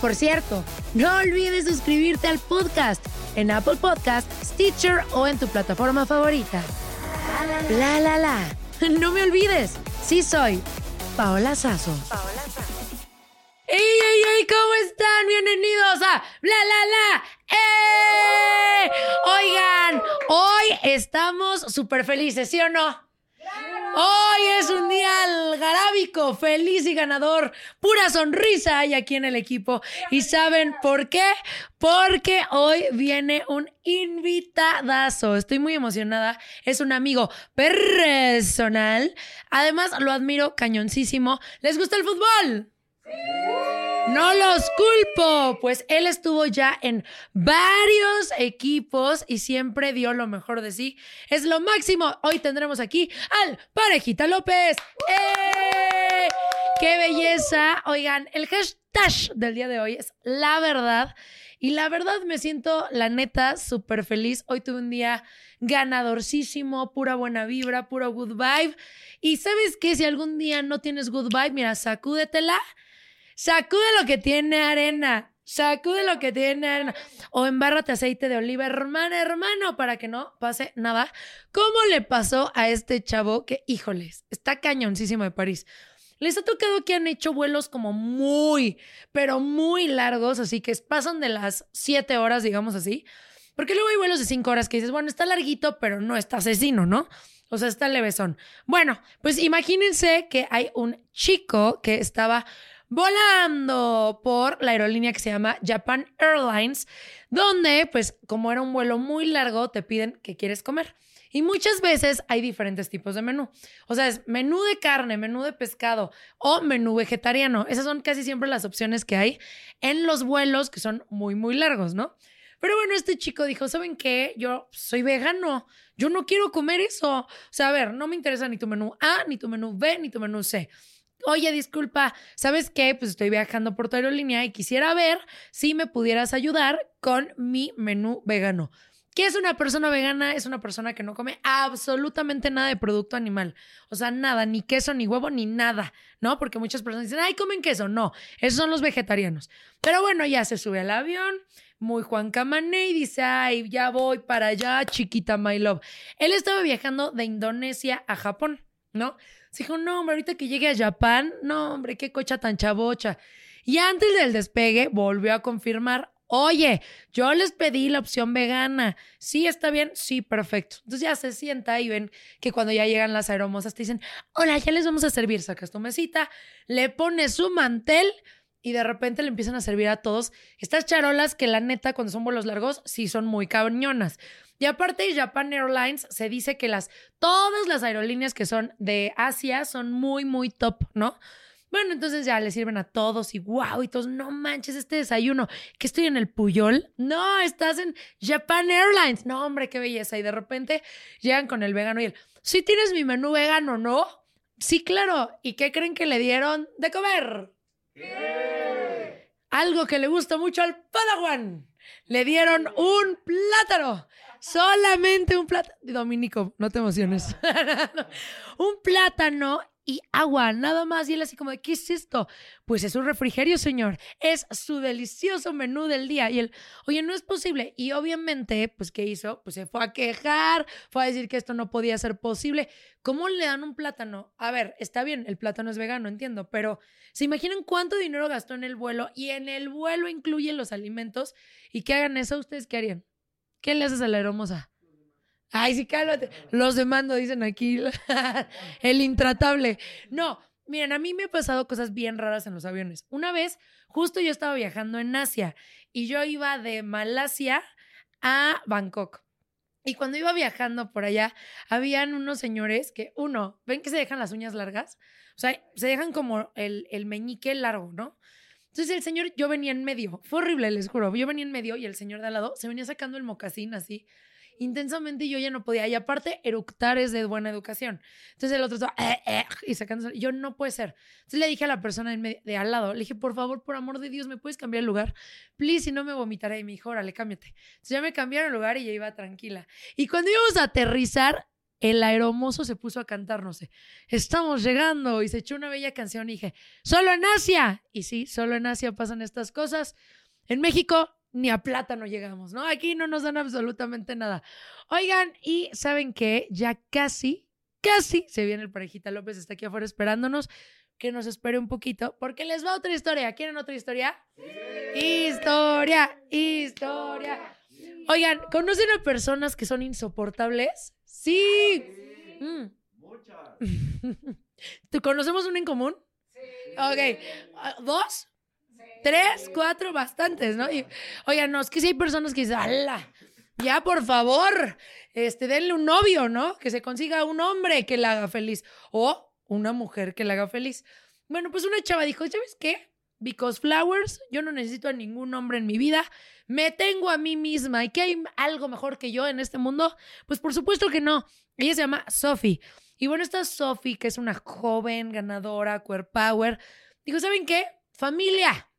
Por cierto, no olvides suscribirte al podcast en Apple Podcast, Stitcher o en tu plataforma favorita. La la la. No me olvides, sí soy Paola Sazo. Paola Sazo. ¡Ey, ey, ey! ¿Cómo están? Bienvenidos a Bla La La. ¡Eh! Oigan, hoy estamos súper felices, ¿sí o no? Hoy es un día algarábico, feliz y ganador. Pura sonrisa hay aquí en el equipo. ¿Y saben por qué? Porque hoy viene un invitadazo. Estoy muy emocionada. Es un amigo personal. Además, lo admiro cañoncísimo. ¿Les gusta el fútbol? No los culpo, pues él estuvo ya en varios equipos y siempre dio lo mejor de sí. Es lo máximo. Hoy tendremos aquí al Parejita López. ¡Eh! ¡Qué belleza! Oigan, el hashtag del día de hoy es la verdad. Y la verdad me siento, la neta, súper feliz. Hoy tuve un día ganadorcísimo, pura buena vibra, puro good vibe. Y sabes qué, si algún día no tienes good vibe, mira, sacúdetela Sacude lo que tiene arena. Sacude lo que tiene arena. O embárrate aceite de oliva, hermana, hermano, para que no pase nada. ¿Cómo le pasó a este chavo que, híjoles, está cañoncísimo de París? Les ha tocado que han hecho vuelos como muy, pero muy largos, así que pasan de las siete horas, digamos así. Porque luego hay vuelos de cinco horas que dices, bueno, está larguito, pero no está asesino, ¿no? O sea, está levesón. Bueno, pues imagínense que hay un chico que estaba volando por la aerolínea que se llama Japan Airlines, donde, pues, como era un vuelo muy largo, te piden qué quieres comer. Y muchas veces hay diferentes tipos de menú. O sea, es menú de carne, menú de pescado o menú vegetariano. Esas son casi siempre las opciones que hay en los vuelos que son muy, muy largos, ¿no? Pero bueno, este chico dijo, ¿saben qué? Yo soy vegano, yo no quiero comer eso. O sea, a ver, no me interesa ni tu menú A, ni tu menú B, ni tu menú C. Oye, disculpa, ¿sabes qué? Pues estoy viajando por tu aerolínea y quisiera ver si me pudieras ayudar con mi menú vegano. ¿Qué es una persona vegana? Es una persona que no come absolutamente nada de producto animal. O sea, nada, ni queso, ni huevo, ni nada, ¿no? Porque muchas personas dicen, ay, comen queso. No, esos son los vegetarianos. Pero bueno, ya se sube al avión, muy Juan Camané y dice, ay, ya voy para allá, chiquita my love. Él estaba viajando de Indonesia a Japón, ¿no? Se dijo, no, hombre, ahorita que llegue a Japón, no, hombre, qué cocha tan chabocha. Y antes del despegue volvió a confirmar, oye, yo les pedí la opción vegana. Sí, está bien, sí, perfecto. Entonces ya se sienta y ven que cuando ya llegan las aeromosas te dicen, hola, ya les vamos a servir, sacas tu mesita, le pones su mantel y de repente le empiezan a servir a todos estas charolas que la neta cuando son vuelos largos sí son muy cañonas. Y aparte, Japan Airlines se dice que las, todas las aerolíneas que son de Asia son muy, muy top, ¿no? Bueno, entonces ya le sirven a todos y wow, y todos, no manches, este desayuno, que estoy en el Puyol. No, estás en Japan Airlines. No, hombre, qué belleza. Y de repente llegan con el vegano y él, ¿sí tienes mi menú vegano, no? Sí, claro. ¿Y qué creen que le dieron de comer? Algo que le gusta mucho al Padawan. Le dieron un plátano. Solamente un plátano. Dominico, no te emociones. un plátano y agua, nada más. Y él así como ¿qué es esto? Pues es un refrigerio, señor. Es su delicioso menú del día. Y él, oye, no es posible. Y obviamente, pues, ¿qué hizo? Pues se fue a quejar, fue a decir que esto no podía ser posible. ¿Cómo le dan un plátano? A ver, está bien, el plátano es vegano, entiendo, pero ¿se imaginan cuánto dinero gastó en el vuelo? Y en el vuelo incluyen los alimentos. ¿Y que hagan eso? ¿Ustedes qué harían? ¿Qué le haces a la hermosa? Ay, sí, cálmate. Los demando, dicen aquí. el intratable. No, miren, a mí me ha pasado cosas bien raras en los aviones. Una vez, justo yo estaba viajando en Asia y yo iba de Malasia a Bangkok. Y cuando iba viajando por allá, habían unos señores que, uno, ven que se dejan las uñas largas. O sea, se dejan como el, el meñique largo, ¿no? Entonces el señor, yo venía en medio. Fue horrible, les juro. Yo venía en medio y el señor de al lado se venía sacando el mocasín así intensamente yo ya no podía. Y aparte, eructar es de buena educación. Entonces el otro estaba, eh, eh", y sacándose. Yo no puede ser. Entonces le dije a la persona de, al lado, le dije, por favor, por amor de Dios, ¿me puedes cambiar el lugar? Please, si no me vomitaré. Y me dijo, órale, cámbiate. Entonces ya me cambiaron el lugar y ya iba tranquila. Y cuando íbamos a aterrizar, el aeromozo se puso a cantar, no sé, estamos llegando y se echó una bella canción y dije, solo en Asia. Y sí, solo en Asia pasan estas cosas. En México ni a plata no llegamos, ¿no? Aquí no nos dan absolutamente nada. Oigan, y ¿saben qué? Ya casi, casi se viene el parejita López, está aquí afuera esperándonos. Que nos espere un poquito, porque les va otra historia. ¿Quieren otra historia? Historia, historia. Oigan, ¿conocen a personas que son insoportables? Sí. Mm. Muchas. ¿Tú conocemos una en común? Sí. Ok. Ah, ¿Dos? Tres, cuatro, bastantes, ¿no? Y, oigan, no, es que si hay personas que dicen, ¡hala! Ya, por favor, este, denle un novio, ¿no? Que se consiga un hombre que la haga feliz. O una mujer que la haga feliz. Bueno, pues una chava dijo, ¿sabes qué? Because flowers, yo no necesito a ningún hombre en mi vida, me tengo a mí misma. ¿Y que hay algo mejor que yo en este mundo? Pues por supuesto que no. Ella se llama Sophie. Y bueno, esta Sophie, que es una joven ganadora, queer power, dijo, ¿saben qué? Familia,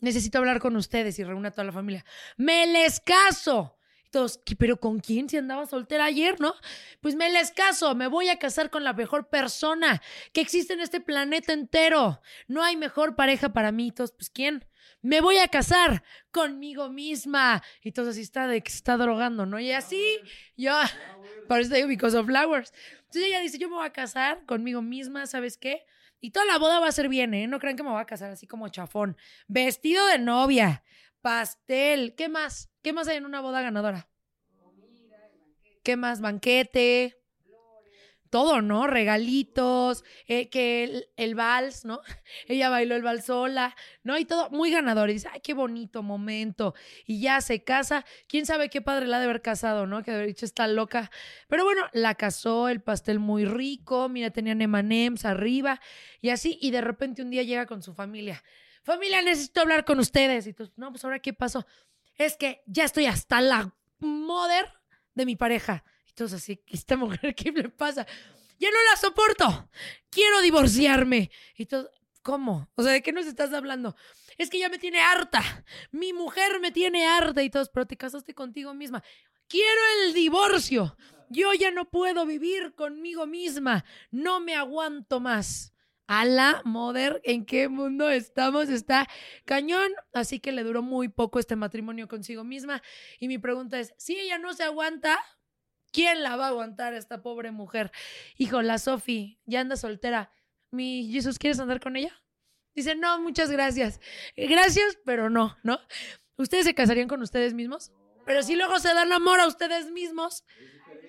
necesito hablar con ustedes y reúne a toda la familia. Me les caso. todos, ¿pero con quién? Si andaba soltera ayer, ¿no? Pues me les caso, me voy a casar con la mejor persona que existe en este planeta entero. No hay mejor pareja para mí. Todos, pues ¿quién? Me voy a casar conmigo misma. Y todos así está de que se está drogando, ¿no? Y así, yo, parece digo, because of flowers. Entonces ella dice, yo me voy a casar conmigo misma, ¿sabes qué? Y toda la boda va a ser bien, ¿eh? No crean que me voy a casar así como chafón. Vestido de novia, pastel, ¿qué más? ¿Qué más hay en una boda ganadora? ¿Qué más? Banquete, todo, ¿no? Regalitos, eh, que el, vals, ¿no? Ella bailó el vals sola, ¿no? Y todo muy ganador. Y dice, ay, qué bonito momento. Y ya se casa. ¿Quién sabe qué padre la ha de haber casado, ¿no? Que de haber dicho, está loca. Pero bueno, la casó, el pastel muy rico, mira, tenían emanems arriba y así. Y de repente un día llega con su familia. Familia, necesito hablar con ustedes. Y tú, no, pues ahora, ¿qué pasó? Es que ya estoy hasta la mother de mi pareja así, ¿esta mujer qué le pasa? Ya no la soporto. Quiero divorciarme. Y todo, ¿cómo? O sea, ¿de qué nos estás hablando? Es que ya me tiene harta. Mi mujer me tiene harta y todos, pero te casaste contigo misma. Quiero el divorcio. Yo ya no puedo vivir conmigo misma. No me aguanto más. A la moder, ¿en qué mundo estamos? Está cañón. Así que le duró muy poco este matrimonio consigo misma. Y mi pregunta es, si ella no se aguanta, ¿Quién la va a aguantar esta pobre mujer? Hijo, la Sofi ya anda soltera. Mi Jesús, ¿quieres andar con ella? Dice, no, muchas gracias. Gracias, pero no, ¿no? ¿Ustedes se casarían con ustedes mismos? Pero si luego se dan amor a ustedes mismos.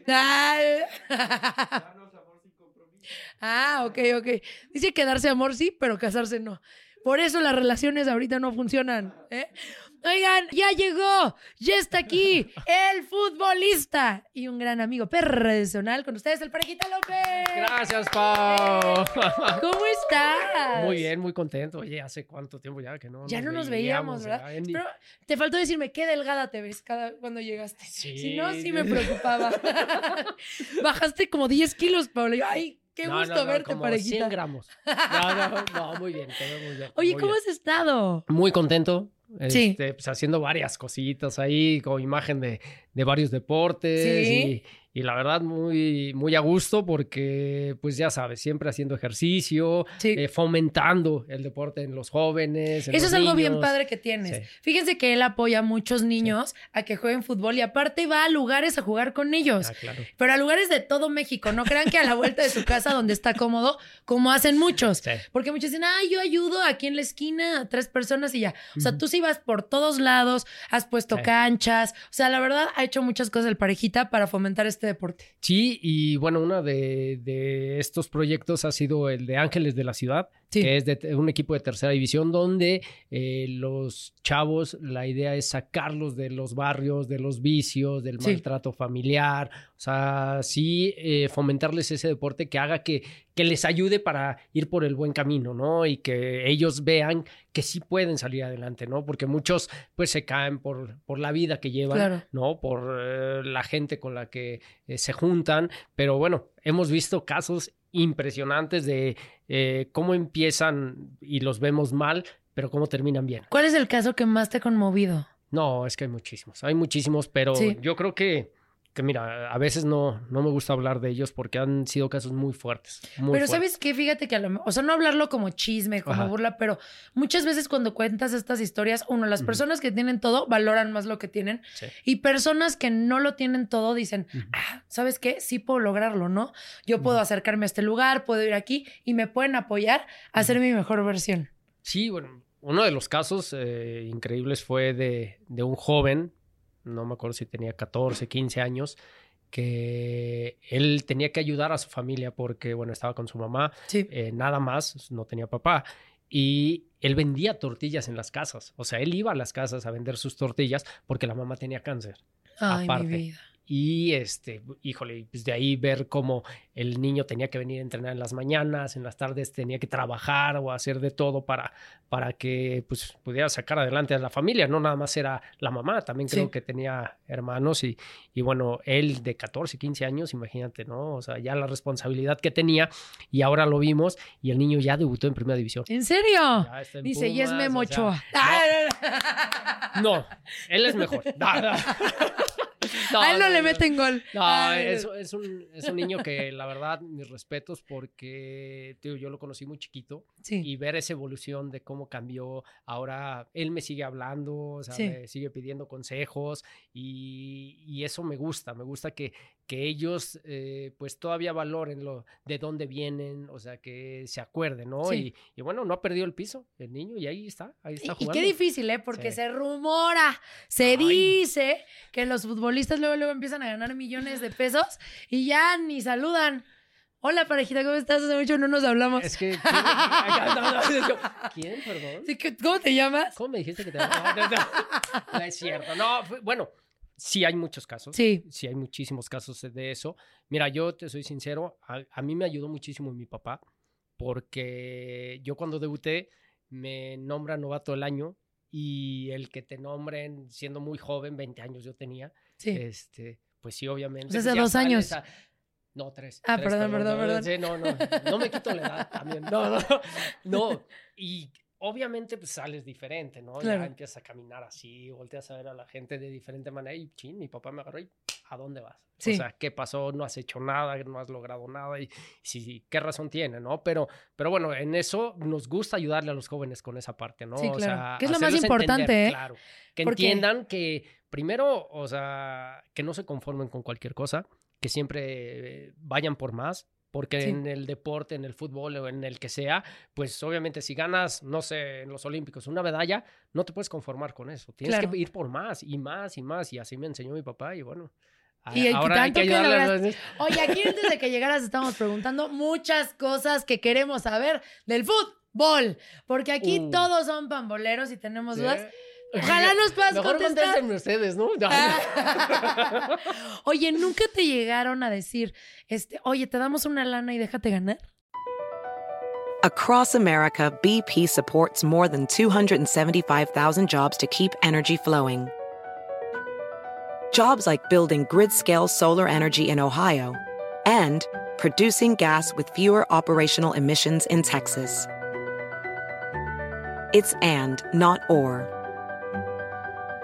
Ah, ok, ok. Dice que darse amor sí, pero casarse no. Por eso las relaciones ahorita no funcionan. ¿eh? Oigan, ya llegó, ya está aquí el futbolista y un gran amigo personal con ustedes, el Parejita López. Gracias, Pau. ¿Cómo estás? Muy bien, muy contento. Oye, ¿hace cuánto tiempo ya que no Ya no nos veíamos, ¿verdad? ya, ni- Pero te faltó decirme qué delgada te ves cada cuando llegaste. Sí. Si no, sí me preocupaba. Bajaste como 10 kilos, Pablo. Yo, Ay, qué No, gusto no, no, verte, como parejita. 100 gramos. No, no, no, muy bien, te veo muy bien. Oye, muy ¿cómo bien. has estado? Muy contento. Sí. Este, pues haciendo varias cositas ahí, con imagen de, de varios deportes. Sí. Y, la verdad, muy, muy a gusto porque, pues ya sabes, siempre haciendo ejercicio, Sí. eh, fomentando el deporte en los jóvenes. en Eso es algo bien padre que tienes. Sí. Fíjense que él apoya a muchos niños a que jueguen fútbol y aparte va a lugares a jugar con ellos. Ah, claro. Pero a lugares de todo México. No crean que a la vuelta de su casa donde está cómodo, como hacen muchos. Sí. Porque muchos dicen, ay, yo ayudo aquí en la esquina a tres personas y ya. O sea, tú sí vas por todos lados, has puesto Sí. canchas. O sea, la verdad, ha hecho muchas cosas el parejita para fomentar este deporte. Sí, y bueno, uno de, de estos proyectos ha sido el de Ángeles de la Ciudad, Sí. que es de un equipo de tercera división donde eh, los chavos, la idea es sacarlos de los barrios, de los vicios, del Sí. maltrato familiar, o sea, sí eh, fomentarles ese deporte que haga que, que les ayude para ir por el buen camino, ¿no? Y que ellos vean que sí pueden salir adelante, ¿no? Porque muchos pues se caen por, por la vida que llevan, Claro. ¿no? Por eh, la gente con la que eh, se juntan, pero bueno, hemos visto casos impresionantes de eh, cómo empiezan y los vemos mal, pero cómo terminan bien. ¿Cuál es el caso que más te ha conmovido? No, es que hay muchísimos, hay muchísimos, pero Sí. yo creo que, que mira, a veces no, no me gusta hablar de ellos porque han sido casos muy fuertes. Muy pero fuertes. ¿sabes qué? Fíjate que a lo mejor, o sea, no hablarlo como chisme, como Ajá. burla, pero muchas veces cuando cuentas estas historias, uno, las personas que tienen todo valoran más lo que tienen Sí. y personas que no lo tienen todo dicen, ah, ¿sabes qué? Sí puedo lograrlo, ¿no? Yo puedo acercarme a este lugar, puedo ir aquí y me pueden apoyar a hacer mi mejor versión. Sí, bueno, uno de los casos eh, increíbles fue de, de un joven, no me acuerdo si tenía 14, 15 años, que él tenía que ayudar a su familia porque, bueno, estaba con su mamá, Sí. eh, nada más, no tenía papá. Y él vendía tortillas en las casas. O sea, él iba a las casas a vender sus tortillas porque la mamá tenía cáncer. Ay, aparte. mi vida. Y este, híjole, pues de ahí ver cómo el niño tenía que venir a entrenar en las mañanas, en las tardes tenía que trabajar o hacer de todo para, para que pues, pudiera sacar adelante a la familia. No nada más era la mamá, también creo Sí. que tenía hermanos y, y bueno, él de 14, 15 años, imagínate, ¿no? O sea, ya la responsabilidad que tenía y ahora lo vimos y el niño ya debutó en primera división. ¿En serio? En Dice, y es Memo o sea, Ochoa. Ah, No, él es mejor. No, a él no, no, le meten gol. No, es, es un, es un niño que la verdad, mis respetos porque tío, yo lo conocí muy chiquito Sí. y ver esa evolución de cómo cambió. Ahora él me sigue hablando, o sea, Sí. me sigue pidiendo consejos y, y eso me gusta, me gusta que, que ellos eh, pues todavía valoren lo, de dónde vienen, o sea, que se acuerden, ¿no? Sí. Y, y bueno, no ha perdido el piso el niño y ahí está, ahí está Y, y jugando. qué difícil, ¿eh? Porque se rumora, se Ay. dice que los futbolistas luego, luego empiezan a ganar millones de pesos y ya ni saludan. Hola, parejita, ¿cómo estás? Hace mucho no nos hablamos. Es que... ¿quién, no, no, yo, ¿quién, perdón? Sí, ¿Cómo te llamas? ¿Cómo me dijiste que te no, no, no, no es cierto. No, bueno, sí hay muchos casos. Sí. Sí hay muchísimos casos de eso. Mira, yo te soy sincero, a, a mí me ayudó muchísimo mi papá porque yo cuando debuté me nombran novato del año y el que te nombren siendo muy joven, 20 años yo tenía, Sí. este, pues sí, obviamente. Hace ya dos sales años. a- no, tres. Ah, tres, perdón, perdón, perdón. sí, no, no, no me quito la edad también. No, no, no. Y obviamente pues sales diferente, ¿no? Claro. Ya empiezas a caminar así, volteas a ver a la gente de diferente manera y chin, mi papá me agarró y ¿a dónde vas? Sí. O sea, ¿qué pasó? No has hecho nada, no has logrado nada y sí, ¿qué razón tiene, no? Pero, pero bueno, en eso nos gusta ayudarle a los jóvenes con esa parte, ¿no? Sí, O sea, Que es lo más importante, entender, ¿eh? Claro, que entiendan que primero, o sea, que no se conformen con cualquier cosa, que siempre eh, vayan por más, porque Sí. en el deporte, en el fútbol o en el que sea, pues obviamente si ganas, no sé, en los Olímpicos una medalla, no te puedes conformar con eso. Tienes Claro. que ir por más y más y más. Y así me enseñó mi papá y bueno. Y ahora hay tanto que que lograste. los- Oye, aquí antes de que llegaras estamos preguntando muchas cosas que queremos saber del fútbol, porque aquí Uh. todos son pamboleros y tenemos Sí. dudas. Ojalá nos puedas Mejor contestar. contéstenme ustedes, ¿no? Ah. Oye, ¿nunca te llegaron a decir, este, oye, te damos una lana y déjate ganar? Across America, BP supports more than 275,000 jobs to keep energy flowing. Jobs like building grid scale solar energy in Ohio and producing gas with fewer operational emissions in Texas. It's and, not or.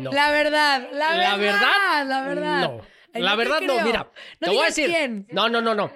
No. La verdad, la, La verdad, verdad, la verdad. No. Ay, La no verdad, no, mira. No te voy a decir. quién. No, no, no, no.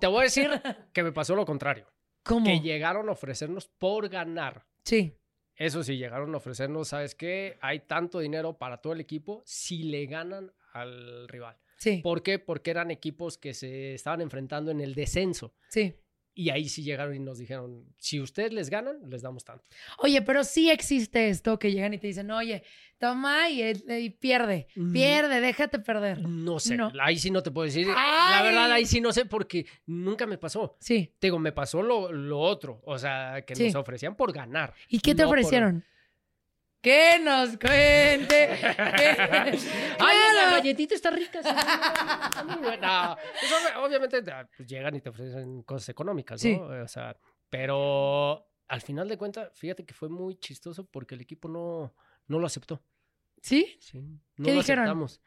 Te voy a decir que me pasó lo contrario. ¿Cómo? Que llegaron a ofrecernos por ganar. Sí, Eso sí, llegaron a ofrecernos, ¿sabes qué? Hay tanto dinero para todo el equipo si le ganan al rival. sí, ¿Por qué? Porque eran equipos que se estaban enfrentando en el descenso. sí. Y ahí sí llegaron y nos dijeron, si ustedes les ganan, les damos tanto. Oye, pero sí existe esto que llegan y te dicen, oye, toma y, y pierde, pierde, déjate perder. No sé, No. ahí sí no te puedo decir. ¡Ay! La verdad, ahí sí no sé porque nunca me pasó. Sí. Te digo, me pasó lo, lo otro, o sea, que Sí. nos ofrecían por ganar. ¿Y qué te no por- ofrecieron? Que nos cuente. que- Ay, la galletita está rica. sí, está muy buena. Pues, ob- obviamente ah, pues, llegan y te ofrecen cosas económicas, ¿no? Sí. O sea, pero al final de cuentas, fíjate que fue muy chistoso porque el equipo no, no lo aceptó. ¿Sí? Sí, no ¿Qué lo dijeron? aceptamos.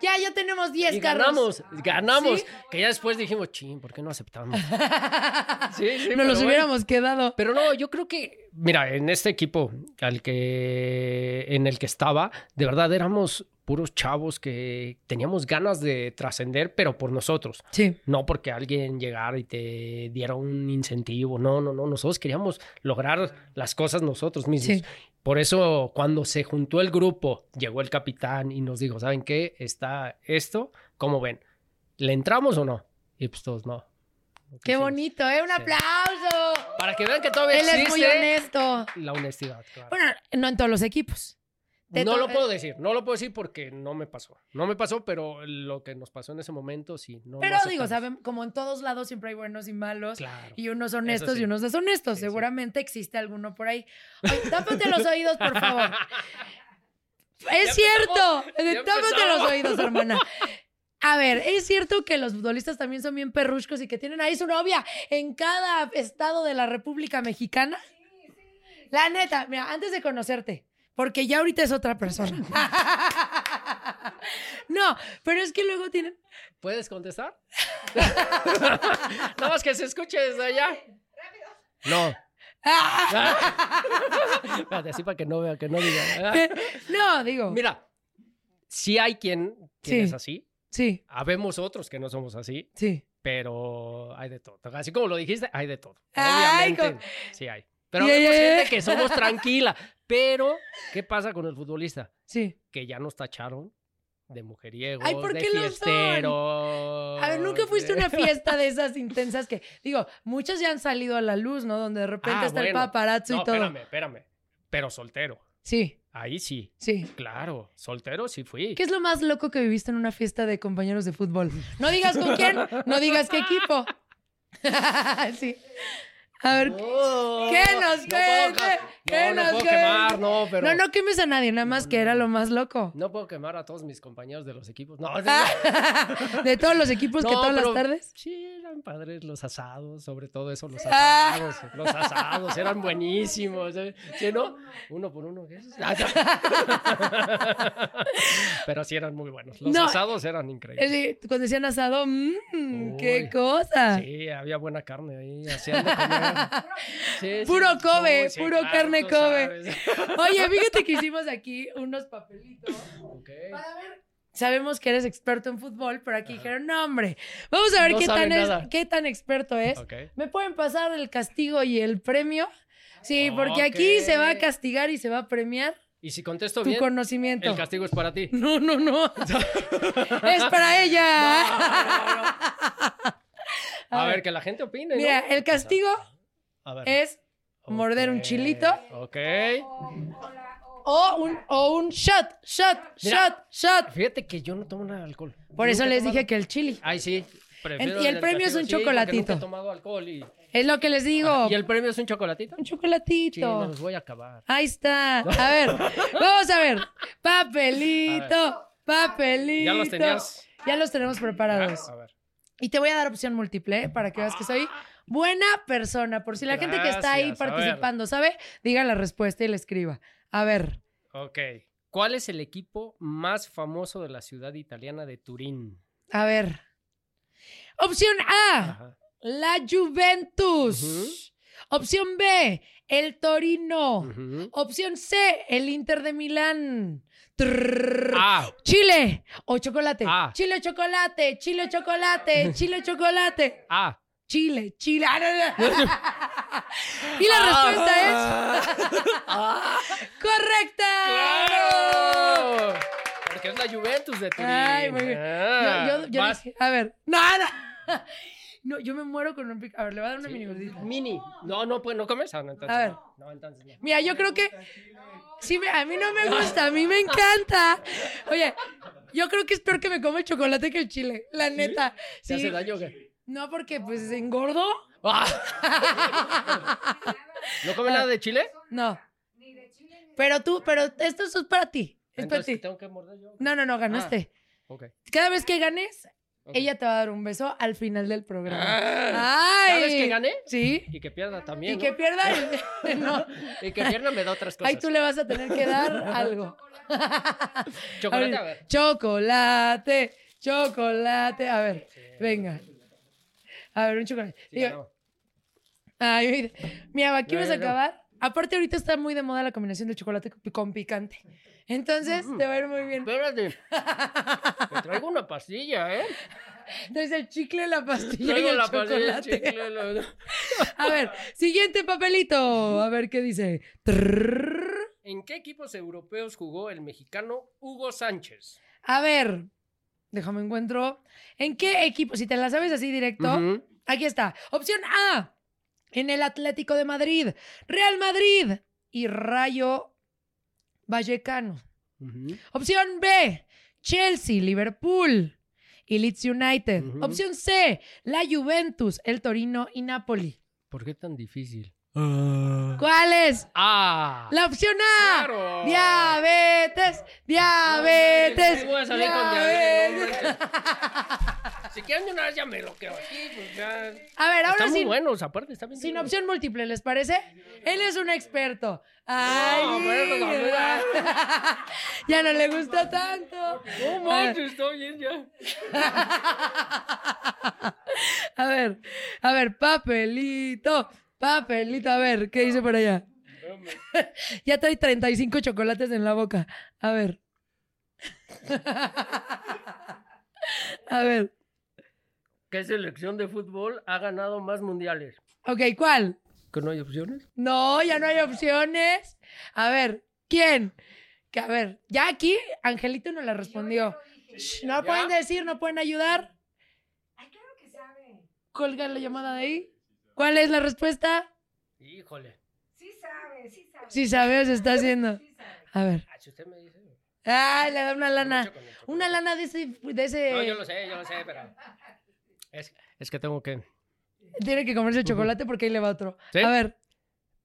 Ya, ya tenemos 10 Y carros. ganamos, ganamos. ¿Sí? Que ya después dijimos, ching, ¿por qué no aceptamos? Sí, sí, Nos pero los bueno. hubiéramos quedado. Pero no, yo creo que, mira, en este equipo al que, en el que estaba, de verdad éramos puros chavos que teníamos ganas de trascender, pero por nosotros. Sí. No porque alguien llegara y te diera un incentivo. No, no, no. Nosotros queríamos lograr las cosas nosotros mismos. Sí. Por eso, cuando se juntó el grupo, llegó el capitán y nos dijo: ¿Saben qué? Está esto. ¿Cómo ven? ¿Le entramos o no? Y pues todos no. Qué bonito, ¿eh? Un Sí. aplauso. Para que vean que todavía Él es existe muy honesto. la honestidad. claro. Bueno, no en todos los equipos. No lo puedo decir, no lo puedo decir porque no me pasó. No me pasó, pero lo que nos pasó en ese momento sí. No, Pero digo, saben, como en todos lados siempre hay buenos y malos. Claro. Y unos honestos sí. y unos deshonestos. Sí, sí. Seguramente existe alguno por ahí. Oye, tápate los oídos, por favor. Es cierto. Tápate los oídos, hermana. A ver, es cierto que los futbolistas también son bien perruscos y que tienen ahí su novia en cada estado de la República Mexicana. La neta, mira, antes de conocerte, porque ya ahorita es otra persona. no, pero es que luego tienen. ¿Puedes contestar? Nada más que se escuche desde allá. No. Espérate, así para que no vea, que no diga. no, digo. Mira, sí hay quien, quien Sí. es así. Sí, Habemos otros que no somos así, sí. pero hay de todo. Así como lo dijiste, hay de todo. Ay, Obviamente, sí hay. Pero Yeah, yeah. gente que somos tranquila. Pero, ¿qué pasa con el futbolista? Sí. Que ya nos tacharon de mujeriegos, Ay, ¿por de qué fiesteros. A ver, nunca fuiste a una fiesta de esas intensas que, digo, muchas ya han salido a la luz, ¿no? Donde de repente Ah, está el paparazzo No, y todo. espérame, espérame. Pero soltero. Sí, Ahí sí. sí. Claro, soltero sí fui. ¿Qué es lo más loco que viviste en una fiesta de compañeros de fútbol? No digas con quién, no digas qué equipo. sí. A ver, No, ¿qué nos no cuente? ca- ¿Qué No, nos no puedo cuente? quemar, no, pero... no, no quemes a nadie, nada más que era lo más loco. No puedo quemar a todos mis compañeros de los equipos. No, de todos los equipos que No, todas pero las tardes. Sí, eran padres los asados, sobre todo eso, los Ah. asados. Los asados eran buenísimos. ¿eh? ¿Sí, no? Uno por uno. ¿qué es? Ah, no. Pero sí eran muy buenos. Los No. asados eran increíbles. Sí, Cuando decían asado, mmm, qué cosa. Sí, había buena carne ahí, hacían de comer. Sí, sí. Puro Kobe, sí, puro carne Kobe. sabes. Oye, fíjate que hicimos aquí unos papelitos para ver Sabemos que eres experto en fútbol, pero aquí dijeron, no, hombre, vamos a ver No qué, tan es- nada. qué tan experto es. ¿Me pueden pasar el castigo y el premio? Sí, porque aquí se va a castigar y se va a premiar Y si contesto tu bien, conocimiento. el castigo es para ti. No, no, no. es para ella. A, ver, que la gente opine. Mira, el castigo A ver. es morder un chilito Ok. o un, o un shot, shot, Mira. shot, shot. Fíjate que yo no tomo nada de alcohol. Por eso les dije que el chili. Ay, sí. y el premio es un sí, chocolatito. nunca he tomado alcohol y... Es lo que les digo. Ah, ¿Y el premio es un chocolatito? Un Sí, chocolatito. los voy a acabar. Ahí está. A ver, vamos a ver. Papelito, papelito. ¿Ya los tenías? Ya los tenemos preparados. A ver. Y te voy a dar opción múltiple ¿eh? para que veas que soy buena persona. Por si la gente que está ahí Gracias, a ver. participando sabe, diga la respuesta y la escriba. A ver. Ok. ¿Cuál es el equipo más famoso de la ciudad italiana de Turín? A ver. Opción A, Ajá. la Juventus. Opción B, el Torino. Ujú. Opción C, el Inter de Milán. Trrr. Ah, Chile o chocolate. Ah. Chile o chocolate, chile o chocolate, chile o chocolate. ah. Chile, chile. Ah, no, no. y la respuesta es correcta. ¡Claro! Porque es la Juventus de Turín. Ay, muy bien. Ah, Yo, yo- yo vas. dije, a ver, no, no. No, yo me muero con un pico. A ver, le voy a dar una mini gordita. Mini. No, no, pues no comes. Ah, no, entonces A ver. no. No, entonces no. Mira, yo creo que sí, a mí no me gusta, a mí me encanta. Oye, yo creo que es peor que me come el chocolate que el chile, la neta. ¿Te Sí. hace daño o qué? No, porque pues engordo. Ah. ¿No come nada de chile? No. Pero tú, pero esto es para ti. Es para ti. tengo que morder yo. No, no, no, ganaste. Ok. Cada vez que ganes, ella te va a dar un beso al final del programa. Ah. ¡Ay! ¿Cada vez que gane? Sí. Y que pierda también. Y ¿no? que pierda. el- no. Y que pierda me da otras cosas. Ahí tú le vas a tener que dar algo. Chocolate, A ver. Chocolate, chocolate. A ver, venga. A ver, un chocolate. Sí, Digo, ay, mira, mira, aquí Ya, vas a acabar. Aparte, ahorita está muy de moda la combinación de chocolate con- picante. Entonces, te va a ir muy bien. Espérate. Te traigo una pastilla, ¿eh? Entonces, el chicle, la pastilla y Traigo el la pastilla, el chocolate. chicle, la- A ver, siguiente papelito. A ver qué dice. ¿En qué equipos europeos jugó el mexicano Hugo Sánchez? A ver, déjame encuentro. ¿En qué equipo? Si te la sabes así directo, aquí está. Opción A, en el Atlético de Madrid, Real Madrid y Rayo Vallecano. Opción B, Chelsea, Liverpool y Leeds United. Opción C, la Juventus, el Torino y Napoli. ¿Por qué tan difícil? ¿Cuál es? ¡Ah! La opción A. ¡Claro! Diabetes, diabetes. Voy a salir con diabetes. no si quieren de una vez ya me lo quedo aquí, pues ya. A ver, ahora Están muy sí. buenos, aparte, está bien. Sin opción múltiple, ¿les parece? Él es un experto. Ay, No, bueno, no, ya no le gusta tanto. No manches, estoy bien ya. A ver, a ver, papelito, papelito, a ver, ¿qué dice por allá? ya trae 35 chocolates en la boca. A ver. a ver, ¿Qué selección de fútbol ha ganado más mundiales? ok, ¿cuál? ¿Que no hay opciones? No, ya no hay opciones. A ver, ¿quién? Que a ver, ya aquí Angelito no la respondió. Shh, No ¿Ya? pueden decir, no pueden ayudar. Ay, claro que sabe. Colga la llamada de ahí. ¿Cuál es la respuesta? Híjole. Sí sabe, se está haciendo. A ver. Ah, si usted me dice. Ay, le da una lana. Una lana de ese, de ese. No, yo lo sé, yo lo sé, pero. Es, es que tengo que. Tiene que comerse el chocolate porque ahí le va otro. ¿Sí? A ver.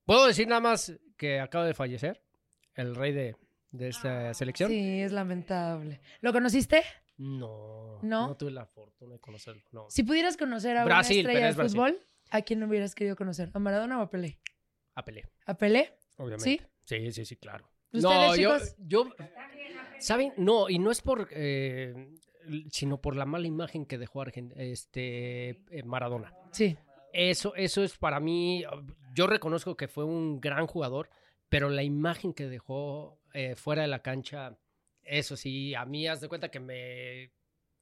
¿Puedo decir nada más que acaba de fallecer? El rey de, de esta selección. Sí, es lamentable. ¿Lo conociste? No, ¿No? no. tuve la fortuna de conocerlo. No. Si pudieras conocer a Brasil, una estrella de fútbol, ¿a quién hubieras querido conocer? ¿A Maradona o a Pelé? A Pelé, ¿A Pelé? obviamente. ¿Sí? Sí, sí, sí, claro. ¿Ustedes, No, yo, ¿saben? No, y no es por, eh, sino por la mala imagen que dejó Argen- este, eh, Maradona. Sí. Eso, eso es para mí, yo reconozco que fue un gran jugador, pero la imagen que dejó eh, fuera de la cancha eso sí, a mí haz de cuenta que me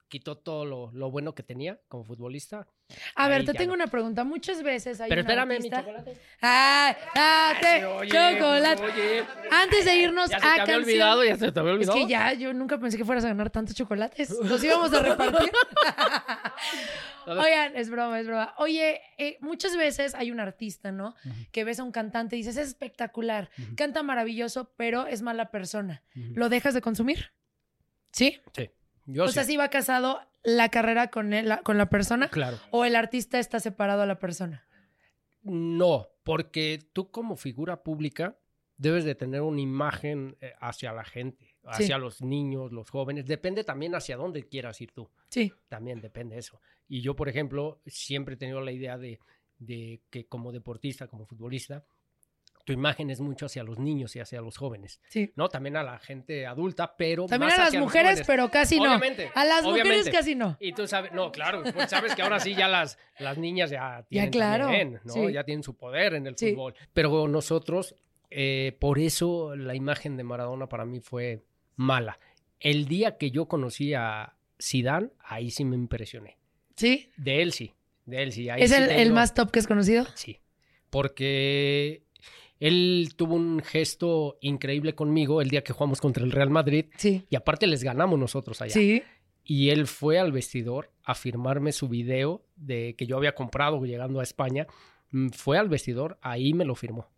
quitó todo lo, lo bueno que tenía como futbolista. A ver, te tengo no. una pregunta. Muchas veces hay Pero un espérame, mi artista- chocolate. ¡Ay, date Oye, chocolate! oye. Antes de irnos Ya se a te había canción... olvidado, ya se te había Es olvidado. que ya, yo nunca pensé que fueras a ganar tantos chocolates. Los íbamos a repartir. Oigan, es broma, es broma. Oye, eh, muchas veces hay un artista, ¿no? Que ves a un cantante y dices, es espectacular, canta maravilloso, pero es mala persona. ¿Lo dejas de consumir? ¿Sí? Sí, yo o sea, sí. si va casado la carrera con, él, la- con la persona Claro. o el artista está separado a la persona. No, porque tú como figura pública debes de tener una imagen eh, hacia la gente, hacia los niños, los jóvenes. Depende también hacia dónde quieras ir tú. Sí. También depende eso. Y yo, por ejemplo, siempre he tenido la idea de, de que como deportista, como futbolista, tu imagen es mucho hacia los niños y hacia los jóvenes. Sí. No, también a la gente adulta, pero También más a las hacia mujeres, pero casi no. Obviamente, A las mujeres casi no. Y tú sabes, no, claro, pues sabes que ahora sí ya las, las niñas ya tienen claro, también, ¿no? sí. Ya tienen su poder en el Sí. fútbol. Pero nosotros, eh, por eso la imagen de Maradona para mí fue mala. El día que yo conocí a Zidane, ahí sí me impresioné. ¿Sí? De él sí, de él sí. ahí ¿Es sí el, el más top que has conocido? Sí, porque él tuvo un gesto increíble conmigo el día que jugamos contra el Real Madrid Sí. y aparte les ganamos nosotros allá. Sí. Y él fue al vestidor a firmarme su video de que yo había comprado llegando a España. Mm, Fue al vestidor, ahí me lo firmó.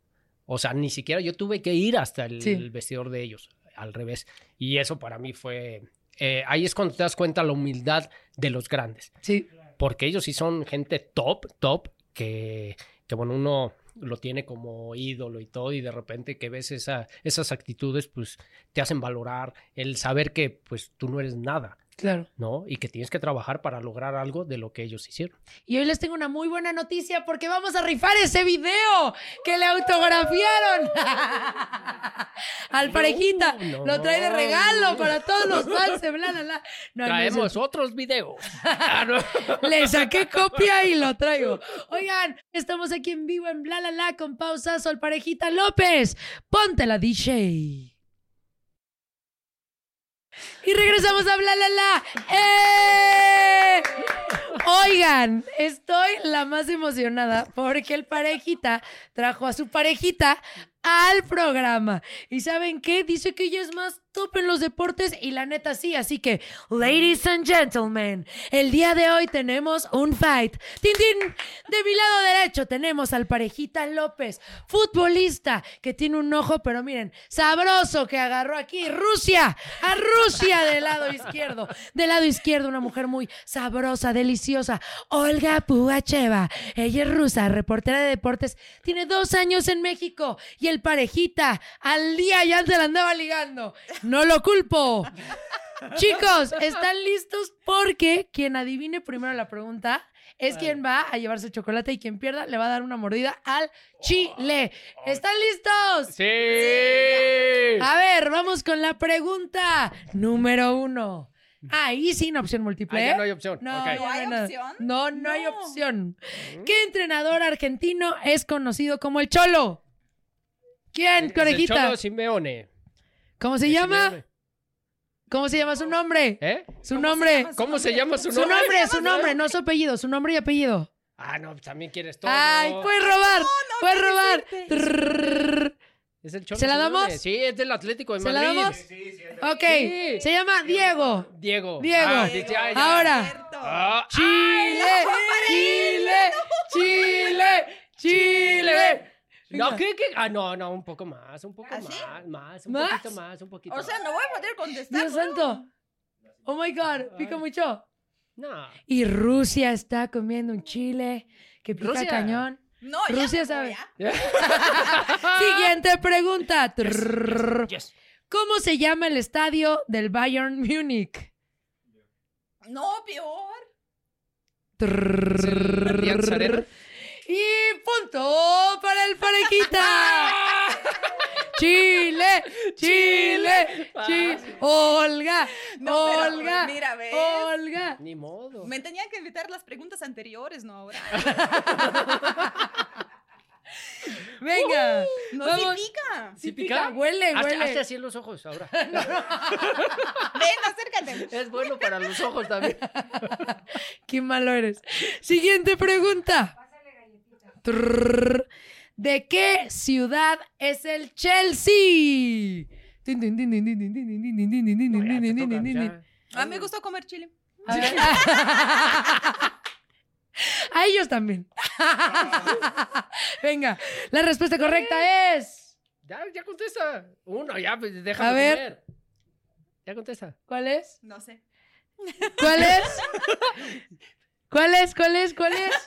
O sea, ni siquiera yo tuve que ir hasta el, Sí. el vestidor de ellos, al revés. Y eso para mí fue... eh, ahí es cuando te das cuenta la humildad de los grandes. Sí. Porque ellos sí son gente top, top, que, que bueno, uno lo tiene como ídolo y todo, y de repente que ves esa, esas actitudes, pues te hacen valorar el saber que pues tú no eres nada. Claro. ¿no? Y que tienes que trabajar para lograr algo de lo que ellos hicieron. Y hoy les tengo una muy buena noticia porque vamos a rifar ese video que le autografiaron al parejita. no, Lo trae de regalo para todos los fans de bla, bla, bla. No, no es Traemos otros videos. Ah. Le saqué copia y lo traigo. Oigan, estamos aquí en vivo en Bla La La con pausazo al parejita López. Ponte la DJ. Y regresamos a Bla La La. ¡Eh! Oigan, estoy la más emocionada porque el parejita trajo a su parejita al programa. ¿Y saben qué? Dice que ella es más top en los deportes y la neta sí. Así que, ladies and gentlemen, el día de hoy tenemos un fight. ¡Tin, tin! De mi lado derecho tenemos al parejita López, futbolista que tiene un ojo, pero miren, sabroso que agarró aquí Rusia, a Rusia del lado izquierdo. Del lado izquierdo una mujer muy sabrosa, deliciosa, Olga Pugacheva. Ella es rusa, reportera de deportes, tiene dos años en México y el parejita al día ya se la andaba ligando. No lo culpo. Chicos, ¿están listos? Porque quien adivine primero la pregunta es quien va a llevarse chocolate y quien pierda le va a dar una mordida al chile. ¿Están listos? Sí. A ver, vamos con la pregunta número uno. Ahí sin opción múltiple. Ah, ya ¿eh? no hay opción. No, ¿No hay opción? No, no, hay opción. ¿Qué entrenador argentino es conocido como el Cholo? ¿Quién, Es el conejita? Cholo Simeone. ¿Cómo se llama? ¿Cómo se llama su nombre? ¿Eh? Su nombre. ¿Cómo se llama su Su nombre? nombre, su nombre, no su apellido, su nombre y apellido. Ah, no, pues también quieres todo. Ay, puedes robar, puedes robar. ¿Es el ¿Se la damos? Sí, es del Atlético de ¿Se la Madrid. damos? Ok, Sí. se llama Diego. Diego. Diego. Ah, ah, ya. Ahora. Ah, Chile, Chile, Chile, Chile. No, ¿qué, qué? Ah, no, no, un poco más, un poco ¿Ah, sí? más, más, un ¿Más? poquito más, un poquito O sea, más. no voy a poder contestar. Dios santo. Oh my God, pica mucho. No. Y Rusia está comiendo un chile que pica Rusia. cañón. No, ya Rusia me sabe. voy, ¿ah? Siguiente pregunta. Trrrr. Yes. ¿Cómo se llama el estadio del Bayern Múnich? No, peor. Y punto para el parejita. Chile, Chile, Chile. Olga, No, pero, Olga, mira, ¿ves? Olga. Ni modo. Me tenían que evitar las preguntas anteriores, no ahora. Venga, No, vamos, sí pica. ¿Sí pica? Huele, Hazte, huele. hazte así en los ojos ahora. Ven, acércate. es bueno para los ojos también. Qué malo eres. Siguiente pregunta. ¿De qué ciudad es el Chelsea? A mí me gusta comer chile. A ellos también. Venga, la respuesta correcta es. Ya, ya contesta. Uno, ya, déjame A ver. Ya contesta. ¿Cuál es? No sé. ¿Cuál es? ¿Cuál es? ¿Cuál es? ¿Cuál es?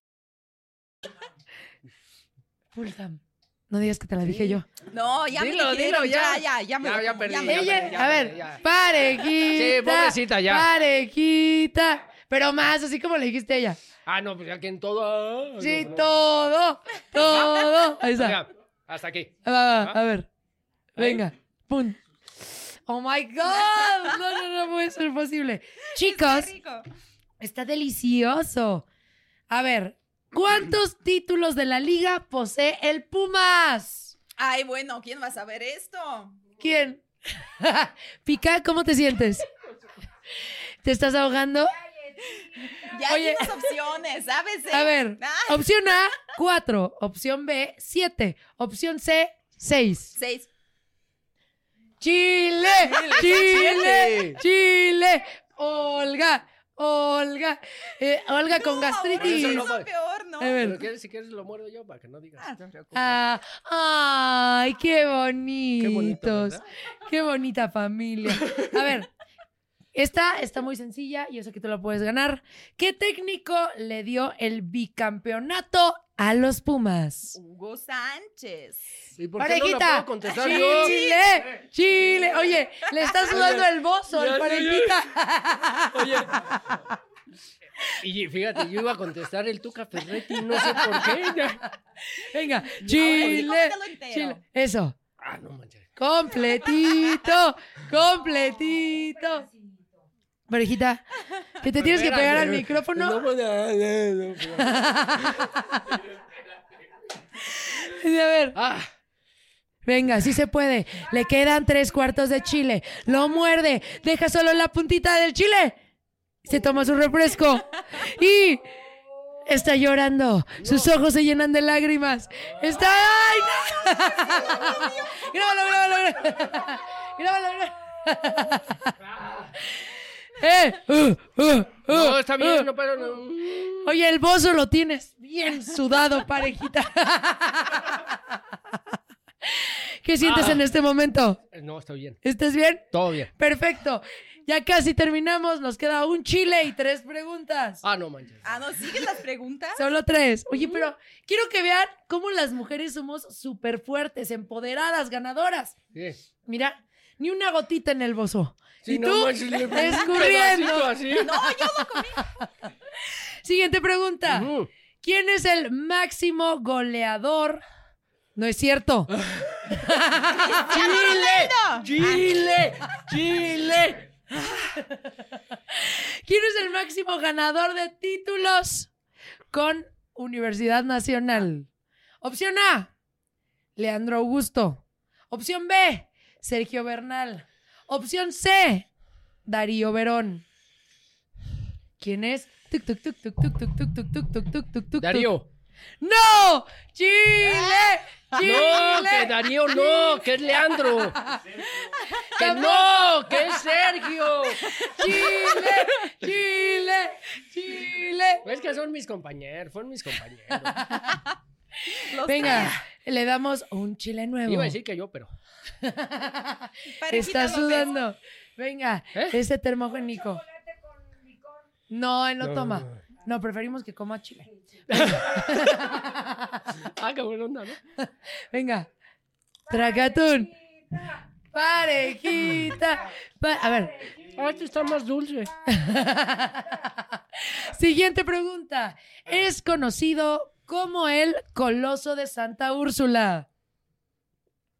Pulsam. No digas que te la dije yo. No, ya Dilo, me dijeron, dilo, ya. ya, ya, ya me Ya, lo ya perdí, me ya lo Ella, perdí, como. a ver, ya. parejita. Sí, pobrecita, ya. Parejita. Pero más, así como le dijiste a ella. Ah, no, pues ya que en todo. ah, Sí, no, no. todo, todo. Ahí está. Venga, hasta aquí. Va, va, ¿Ah? a ver. Venga. Pum. Oh my God. No, no, no puede ser posible. Chicos, está delicioso. A ver, ¿cuántos títulos de la liga posee el Pumas? Ay, bueno, ¿quién va a saber esto? ¿Quién? Pica, ¿cómo te sientes? ¿Te estás ahogando? Ya Oye. hay unas opciones, ¿sabes? A ver, Ah, opción A, 4. Opción B, 7. Opción C, 6. seis. Chile, Chile, Chile. Olga, Olga. Eh, Olga con gastritis. Eso no Eso puede. peor, ¿no? A ver. Pero quieres- si quieres lo muerdo yo para que no digas. Ah, no. Ah, ay, qué bonitos. Qué bonito. Qué bonita familia. A ver, esta está muy sencilla, yo sé que tú la puedes ganar. ¿Qué técnico le dio el bicampeonato a los Pumas? Hugo Sánchez. ¿Y por qué no la Parejita. puedo contestar yo? Chile, Chile. Oye, le está sudando el bozo al parejita. Oye. Y fíjate, yo iba a contestar el Tuca Ferretti, no sé por qué. ya. Venga, Chile. Chile. Eso. Ah, no manches. Completito, completito. Parejita, que te tienes que pegar al micrófono. No, no, no, no, no. A ver, Ah, venga, sí se puede. Le quedan tres cuartos de chile. Lo muerde, deja solo la puntita del chile. Se toma su refresco y está llorando. Sus ojos se llenan de lágrimas. Está. ¡Ay! Grábalo, grábalo, grábalo. Grábalo, grábalo. ¡Eh! Uh, uh, uh, no, está uh. bien, no, pero no. Oye, el bozo lo tienes bien sudado, parejita. ¿Qué sientes Ah. en este momento? No, está bien. ¿Estás bien? Todo bien. Perfecto. Ya casi terminamos. Nos queda un chile y tres preguntas. Ah, no manches. Ah, ¿no siguen las preguntas? Solo tres. Oye, pero quiero que vean cómo las mujeres somos súper fuertes, empoderadas, ganadoras. Sí. Mira, ni una gotita en el bozo. Y no tú, manches, le puse un escurriendo. pedacito así. Siguiente pregunta. ¿Quién es el máximo goleador? No es cierto. ¡Chile! ¡Chile! ¡Chile! ¿Quién es el máximo ganador de títulos con Universidad Nacional? Opción A, Leandro Augusto. Opción B, Sergio Bernal. Opción C, Darío Verón. ¿Quién es? Tuc, tuc, tuc, tuc, tuc, tuc, tuc, tuc, tuc, tuc, tuc, tuc, tuc. Darío. ¡No! ¡Chile! ¡Chile! No, que Darío no, que es Leandro. Que no, que es Sergio. ¡Chile! ¡Chile! ¡Chile! Es que son mis compañeros, fueron mis compañeros. Los Venga, le damos un chile nuevo. Iba a decir que yo, pero. Está sudando. Venga, ¿Eh? ese termogénico. No, él no, No, toma. no. No, preferimos que coma chile. Ah, qué buena onda, ¿no? Venga. Tracatún. Parejita. Pa- a ver. Ah, este está más dulce. Siguiente pregunta. Es conocido como el Coloso de Santa Úrsula.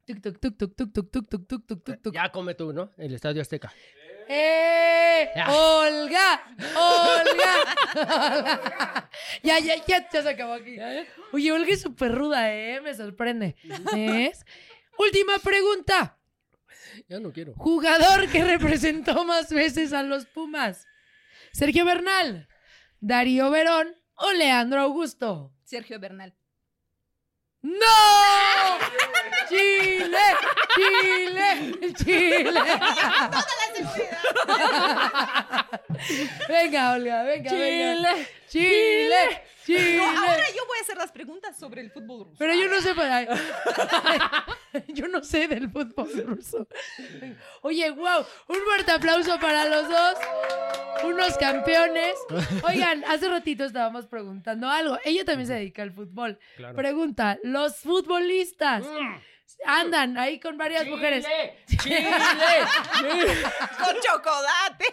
Tuc, tuc, tuc, tuc, tuc, tuc, tuc, tuc, tuc, tuc, tuc. Ya come tú, ¿no? El Estadio Azteca. ¡Eh! ¡Olga! ¡Olga! ya, ya, ya, ya se acabó aquí. Oye, Olga es súper ruda, ¿eh? Me sorprende. ¿Ves? Última pregunta. Ya no quiero. Jugador que representó más veces a los Pumas. Sergio Bernal, Darío Verón o Leandro Augusto. Sergio Bernal. ¡No! ¡Chile! ¡Chile! ¡Chile! venga, Olga, venga, venga. ¡Chile! ¡Chile! No, ahora yo voy a hacer las preguntas sobre el fútbol ruso. Pero yo no sé para... Yo no sé del fútbol ruso. Oye, wow, un fuerte aplauso para los dos. Unos campeones. Oigan, hace ratito estábamos preguntando algo. Ella también se dedica al fútbol. Claro. Pregunta, los futbolistas andan ahí con varias mujeres. ¡Chile! Con chocolate.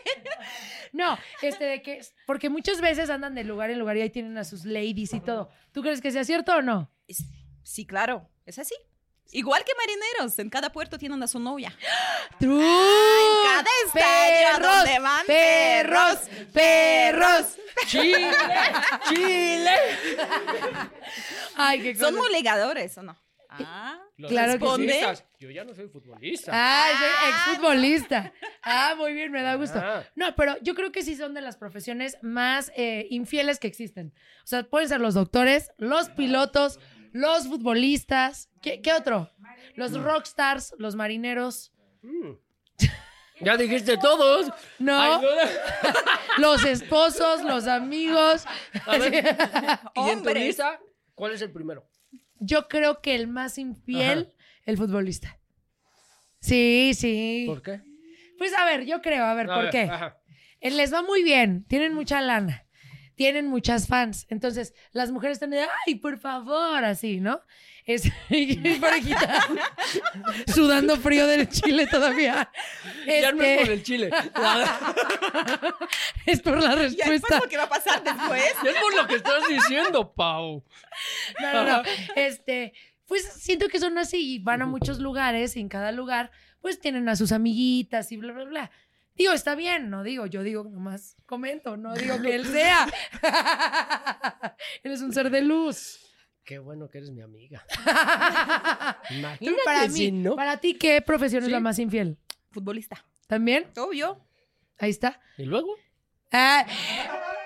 No, este de que porque muchas veces andan de lugar en lugar y ahí tienen a sus ladies y todo. ¿Tú crees que sea cierto o no? Es- Sí, claro, es así. Igual que marineros, en cada puerto tienen a su novia. True. en cada estadio donde van perros, perros. ¡Chile! ¡Chile! Ay, qué Son cosa. muy ligadores, ¿o no? Ah, Los Claro que sí. Yo ya no soy futbolista. Ah, es exfutbolista. Ah, muy bien, me da gusto. Ah. No, pero yo creo que sí son de las profesiones más eh, infieles que existen. O sea, pueden ser los doctores, los pilotos, los futbolistas. ¿Qué, qué otro? Los rockstars, los marineros. Mm. Ya dijiste todos. No, Ay, los esposos, los amigos. A ver. ¿Y en tu Hombres. lista, cuál es el primero? Yo creo que el más infiel, Ajá. el futbolista. Sí, sí. ¿Por qué? Pues a ver, yo creo, a ver, A ¿por ver, qué? ajá. Eh, Les va muy bien, tienen mucha lana, tienen muchas fans. Entonces, las mujeres están de, ay, por favor, así, ¿no? Es y parejita, sudando frío del chile todavía. Ya no es Este, por el chile. es por la y después respuesta. lo que va a pasar después. Ya es por que estás diciendo, Pau. No, no, no. Este, pues siento que son así y van a muchos lugares y en cada lugar, pues tienen a sus amiguitas y bla, bla, bla. Digo, está bien, no digo, yo digo nomás comento, no digo que él sea. él es un ser de luz. Qué bueno que eres mi amiga. Imagínate para mí, si no. para ti, ¿qué profesión es la más infiel? Futbolista. ¿También? Obvio. Ahí está. ¿Y luego? Ah,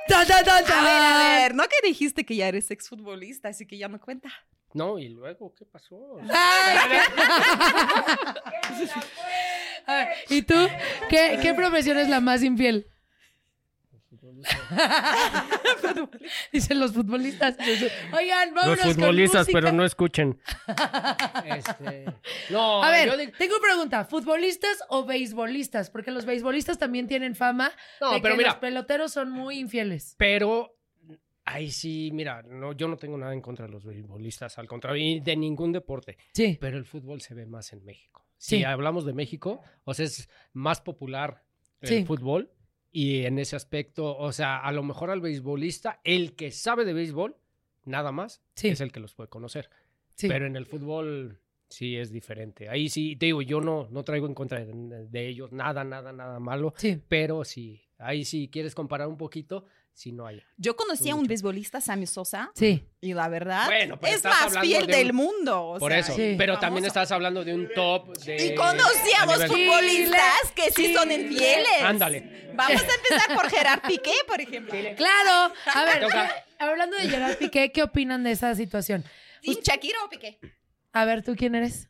ta, ta, ta, A ver, a ver, no que dijiste que ya eres exfutbolista, así que ya no cuenta. No, ¿y luego qué pasó? Ay. A ver, ¿Y tú? ¿Qué, ¿Qué profesión es la más infiel? Dicen los futbolistas. Oigan, vámonos Los futbolistas, con pero no escuchen. Este, No, A ver, yo digo- tengo una pregunta. ¿Futbolistas o beisbolistas? Porque los beisbolistas también tienen fama No, de pero que mira. los peloteros son muy infieles. Pero ahí sí, mira, no, yo no tengo nada en contra de los beisbolistas, al contrario, y de ningún deporte. Sí. Pero el fútbol se ve más en México. Sí. Si hablamos de México, o sea, es más popular el Sí. fútbol y en ese aspecto, o sea, a lo mejor al beisbolista, el que sabe de béisbol, nada más, Sí. es el que los puede conocer. Sí. Pero en el fútbol sí es diferente. Ahí sí, te digo, yo no, no traigo en contra de, de ellos nada, nada, nada malo. Sí. Pero sí, ahí sí quieres comparar un poquito, si no hay. Yo conocí a un beisbolista, Sammy Sosa, Sí. y la verdad Bueno, pero es más fiel de un- del mundo. o Por sea, eso. Sí. Pero también estás hablando de un top de. Y conocí a los nivel- futbolistas que sí son infieles. Ándale. Vamos a empezar por Gerard Piqué, por ejemplo. Claro. A ver, hablando de Gerard Piqué, ¿qué opinan de esa situación? ¿Team Shakira o Piqué? A ver, ¿tú quién eres?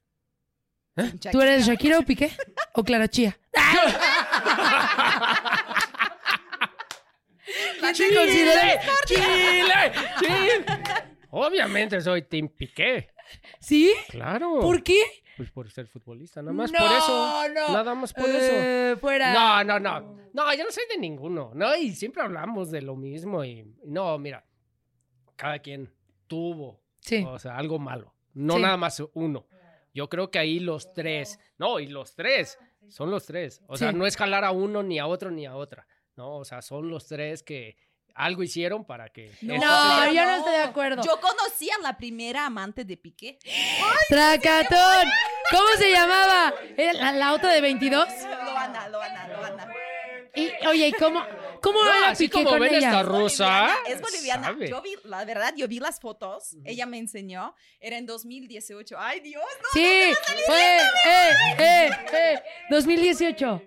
Team ¿Tú eres Shakira o Piqué? ¿O Clara Chía? ¿Quién te considera? ¡Chile! ¡Chile! Obviamente soy Team Piqué. ¿Sí? Claro. ¿Por qué? Pues por ser futbolista, nada más No, por eso. no. Nada más por eso. Eh, fuera. No, no, no. No, yo no soy de ninguno. No, y siempre hablamos de lo mismo. Y no, mira, cada quien tuvo, Sí. o sea, algo malo. No Sí. nada más uno. Yo creo que ahí los tres, no, y los tres, son los tres. O sea, no es jalar a uno, ni a otro, ni a otra. No, o sea, son los tres que algo hicieron para que. No, No, yo no estoy de acuerdo. Yo conocí a la primera amante de Piqué. Tracatón. ¿Cómo se llamaba? ¿Era la, la otra de 22? Loana, Loana, Loana. Y, oye, ¿y cómo, cómo No, era así Piqué como con ven ella? esta rusa. Es boliviana. Yo vi, la verdad, yo vi las fotos. Ella me enseñó. Era en 2018. Ay, Dios, no. Sí, fue, eh, eh, eh, 2018.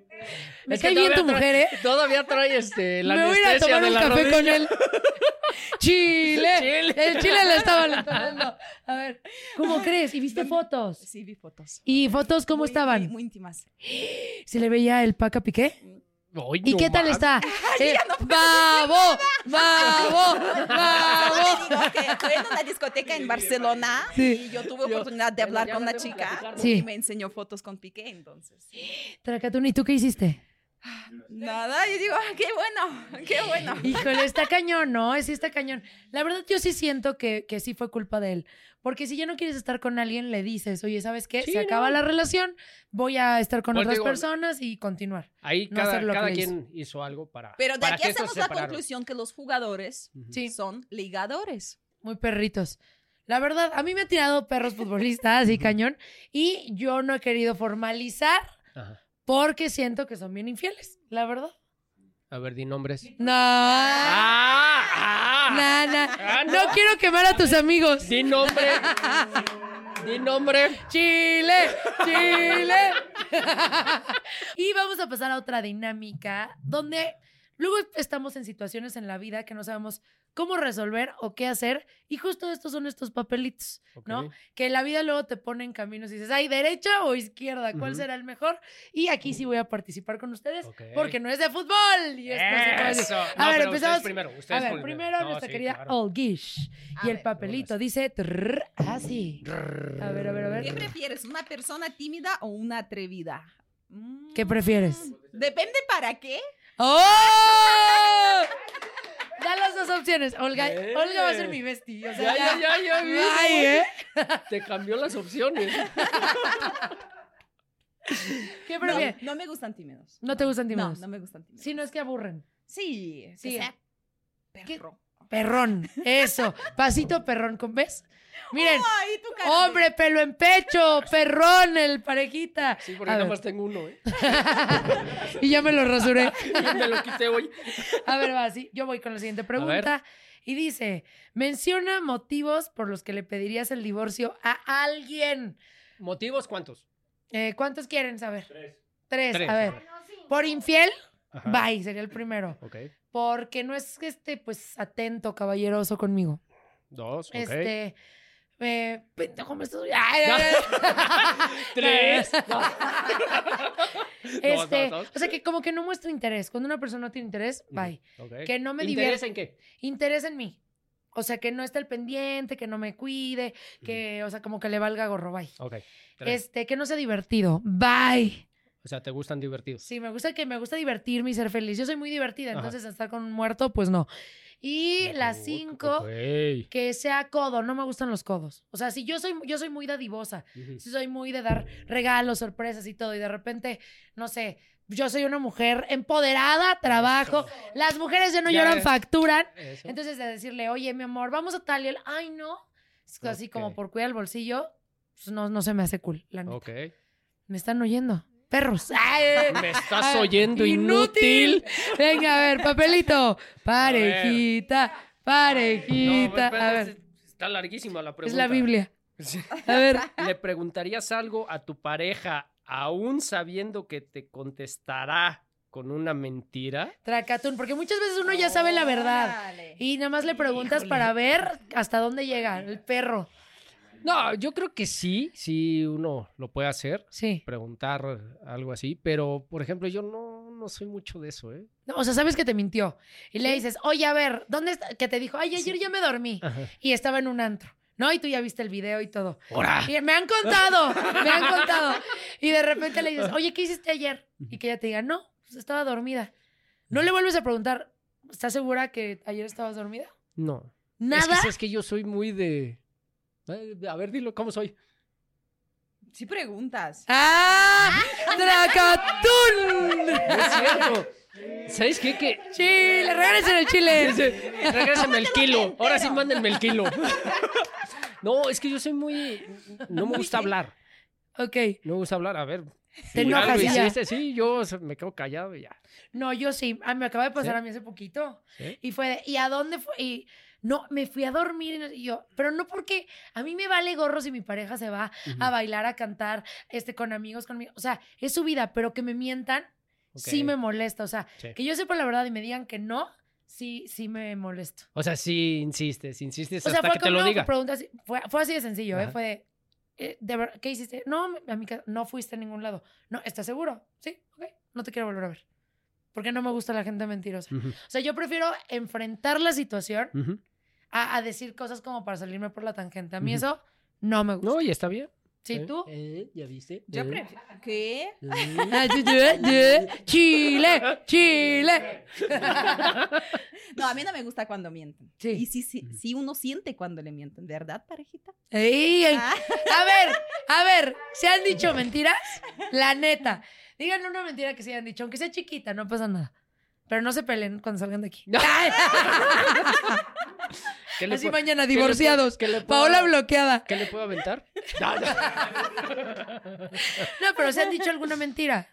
Me Es cae bien tu mujer, ¿eh? Todavía trae este, la Me voy a tomar de un café con él. Chile. Chile. El chile le entrando. A ver, ¿cómo crees? ¿Y viste fotos? Sí, vi fotos. ¿Y fotos cómo Muy- estaban? Muy, muy íntimas. ¿Se le veía el paca Piqué? Ay, ¿Y no qué tal está? Eh, ¡Babo! ¡Babo! No, ¡Babo! que fue en una discoteca en Barcelona Sí. y yo tuve oportunidad de hablar con una chica y me enseñó fotos con Piqué, entonces. Tracatún, ¿y tú qué hiciste? Nada, yo digo, ah, qué bueno, qué bueno. Híjole, está cañón, ¿no? Sí está cañón. La verdad, yo sí siento que, que sí fue culpa de él. Porque si ya no quieres estar con alguien, le dices, oye, ¿sabes qué? Sí, Se acaba no. la relación, voy a estar con Pues otras digo- personas y continuar. Ahí No cada, hacer lo que cada quien hizo algo para. Pero de para aquí que hacemos la conclusión que los jugadores. Sí. son ligadores. Muy perritos. La verdad, a mí me ha tirado perros futbolistas y cañón. Y yo no he querido formalizar Ajá. Porque siento que son bien infieles, la verdad. A ver, di nombres. No. ¡Ah! ¡Ah! Ah, No quiero quemar a tus amigos. Di nombre. di nombre. Chile, Chile. y vamos a pasar a otra dinámica donde luego estamos en situaciones en la vida que no sabemos cómo resolver o qué hacer. Y justo estos son estos papelitos, ¿no? Ok. Que la vida luego te pone en caminos y dices, ¿ay, derecha o izquierda? ¿Cuál Ujú. será el mejor? Y aquí sí voy a participar con ustedes Ok. porque no es de fútbol. Y esto se puede decir. Eso. A No, ver, empezamos. ustedes primero. A ver, primero No, nuestra sí, querida claro. Olgish. A Y el ver. papelito dice, así. A ver, a ver, a ¿Qué ver. prefieres, una persona tímida o una atrevida? Mm, ¿Qué prefieres? Depende para qué. ¡Oh! Da las dos opciones. Olga, Eh. Olga va a ser mi bestia. O sea, Ya, ya, ya, ya vi. Ay, ¿eh? Te cambió las opciones. ¿Qué No, no me gustan tímidos. No, te gustan No, tímidos. no me gustan tímidos. Sí, no es que aburren. Sí, Sí. sea ¿Qué? Perrón. Eso. Pasito perrón. ¿con ¿Ves? Miren. De- Hombre, pelo en pecho. Perrón, el parejita. Sí, porque nada más tengo uno, ¿eh? y ya me lo rasuré. Yo me lo quité hoy. A ver, va, sí. Yo voy con la siguiente pregunta. Y dice, menciona motivos por los que le pedirías el divorcio a alguien. ¿Motivos cuántos? Eh, ¿Cuántos quieren saber? Tres. Tres, A a ver. ver. Por infiel, Ajá. bye, sería el primero. Ok. Porque no es este, pues, atento, caballeroso conmigo. Dos, ok. Este. Eh, pendejo, me estás. Ay, ay, ay. Tres. Este, dos, dos. o sea que como que no muestra interés. Cuando una persona no tiene interés, bye. Ok. Que no me ¿Interés divierte. en qué? Interés en mí. O sea, que no esté el pendiente, que no me cuide, que, o sea, como que le valga gorro, bye. Ok. Tres. Este, que no sea divertido, bye. O sea, ¿te gustan divertidos? Sí, me gusta que me gusta divertirme y ser feliz. Yo soy muy divertida, Ajá. entonces estar con un muerto, pues no. Y las cinco, que sea codo, no me gustan los codos. O sea, si yo soy, yo soy muy dadivosa, sí soy muy de dar regalos, sorpresas y todo, y de repente, no sé, yo soy una mujer empoderada, trabajo, las mujeres ya no Ya lloran, es. facturan. Eso. Entonces de decirle, oye, mi amor, vamos a tal y él, ay, no. Es así como por cuidar el bolsillo, pues no, no se me hace cool, la neta. Ok. ¿Me están oyendo? Perros. Ay, ¿Me estás ay, oyendo, inútil? Venga, a ver, papelito. Parejita, No, parejita. espérate, a ver, Está larguísima la es pregunta. la Biblia. Sí. A ver, ¿Le preguntarías algo a tu pareja aún sabiendo que te contestará con una mentira? Tracatún, porque muchas veces uno ya sabe la verdad. Y nada más le preguntas para ver hasta dónde llega el perro. No, yo creo que sí, sí uno lo puede hacer, Sí. preguntar algo así, pero por ejemplo yo no, no soy mucho de eso, ¿eh? No, o sea, sabes que te mintió. Y le dices, oye, a ver, ¿dónde está? Que te dijo, ay, ayer ya me dormí. Ajá. Y estaba en un antro. ¿No? Y tú ya viste el video y todo. ¡Hora! Y me han contado, me han contado. Y de repente le dices, oye, ¿qué hiciste ayer? Y que ella te diga, no, pues estaba dormida. No le vuelves a preguntar, ¿estás segura que ayer estabas dormida? No. Nada. Es que, es que yo soy muy de... Ay, A ver, dilo, ¿cómo soy? Sí preguntas. ¡Ah! ¡Tracatún! No es cierto. ¿Sabes qué? Que ¡Chile! ¡Regresen el chile! Regrésame el kilo. Ahora sí mándenme el kilo. No, es que yo soy muy. No me gusta hablar. Ok. No me gusta hablar. A ver. Te enojas y hiciste, Sí, yo me quedo callado y ya. No, yo sí. Ah, me acaba de pasar ¿Sí? a mí hace poquito. ¿Sí? Y fue de, ¿y a dónde fue? Y no, me fui a dormir y no- y yo, pero no porque a mí me vale gorro si mi pareja se va a bailar, a cantar, este, con amigos, conmigo. O sea, es su vida, pero que me mientan, sí me molesta. O sea, Sí. que yo sepa la verdad y me digan que no, sí, sí me molesto. O sea, sí insistes, insistes O sea, hasta fue que te lo diga. pregunta así, fue, fue así de sencillo, ¿eh? Fue de, eh, de ¿qué hiciste? No, a mi casa, no fuiste a ningún lado. No, ¿estás seguro? Sí, ok, no te quiero volver a ver. Porque no me gusta la gente mentirosa. O sea, yo prefiero enfrentar la situación. A, a decir cosas como para salirme por la tangente. A mí eso no me gusta. No, y está bien. ¿Sí, ¿Eh? tú? ¿Eh? ¿Ya viste? Yo ¿Eh? prefiero. ¿Qué? ¿Eh? Chile, Chile. No, a mí no me gusta cuando mienten. Sí. Y si, si, si uno siente cuando le mienten, ¿verdad, parejita? Ey, ey. Ah. A ver, a ver, ¿se han dicho mentiras? La neta. Díganle una mentira que se hayan dicho, aunque sea chiquita, no pasa nada. Pero no se peleen cuando salgan de aquí. Ay, ¿Qué le Así mañana divorciados. qué le puedo- Paola bloqueada. ¿Qué le puedo aventar? No, no. No, pero ¿se han dicho alguna mentira?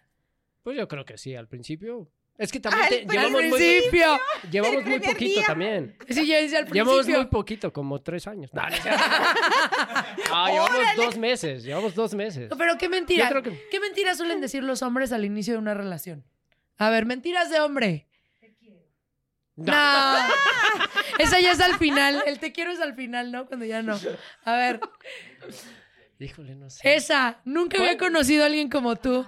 Pues yo creo que sí, al principio. Es que también Al te- Al llevamos, muy, principio. llevamos muy primer poquito día. también. Sí, yo decía al Llevamos muy principio. poquito, como tres años. No, no es cierto. Ah, llevamos dos meses, llevamos dos meses. Pero qué mentira. Yo creo que- ¿Qué mentiras suelen decir los hombres al inicio de una relación? A ver, mentiras de hombre. No. Esa ya es al final. El te quiero es al final, ¿no? Cuando ya no. A ver, Híjole, no sé. esa. Nunca había conocido a alguien como tú.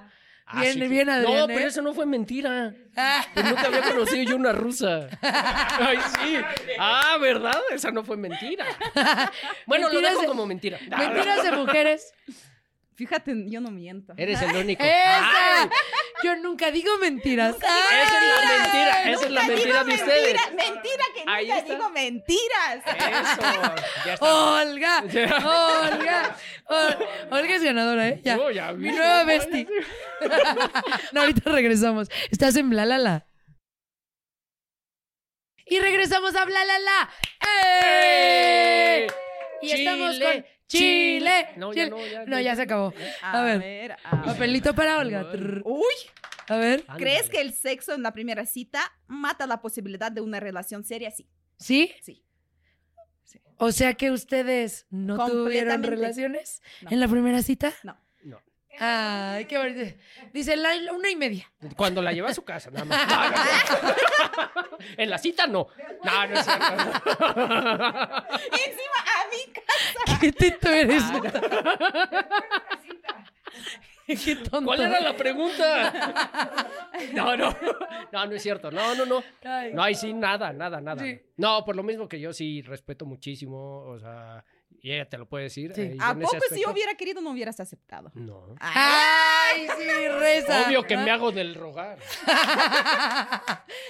Ah, bien, sí que- bien, Adrián. No, ¿eh? pero eso no fue mentira. Ah. Pues nunca había conocido yo una rusa. Ay, sí. Ah, ¿verdad? Esa no fue mentira. Bueno, lo Mentiras dejo de- como mentira. Mentiras de mujeres. Fíjate, yo no miento. Eres el único. ¡Esa! Yo nunca digo mentiras. esa es la mentira. Esa es la mentira de ustedes. mentira, mentira que Ahí nunca está. digo mentiras. Eso. Ya está. Olga, Olga. Ol- Olga es ganadora, ¿eh? Ya. No, ya Mi nueva bestie. no, ahorita regresamos. Estás en Bla La La. Y regresamos a Bla La La. ¡Eh! Y estamos con Chile. No, ya Chile. no, ya- No, ya- se acabó. A, A ver. ver, a ver. Papelito para Olga. Uy, A ver. ¿crees que el sexo en la primera cita mata la posibilidad de una relación seria? Sí. ¿Sí? Sí. O sea que ustedes no tuvieron relaciones No. en la primera cita. No. Ay, qué bonito. Dice la, la una y media. Cuando la lleva a su casa, nada más. No, no, no. en la cita, no. No, no es cierto. Encima a mí. ¿Qué tito eres? Qué tonto. ¿Cuál era la pregunta? No, no. No, no es cierto. No, no, no. No, ahí sí, nada, nada, nada. Sí. No, por lo mismo que yo sí respeto muchísimo, o sea, y ella te lo puede decir. Sí. eh, ¿A poco si aspecto- hubiera querido no hubieras aceptado? No. Ay, sí, reza. Obvio que me hago del rogar.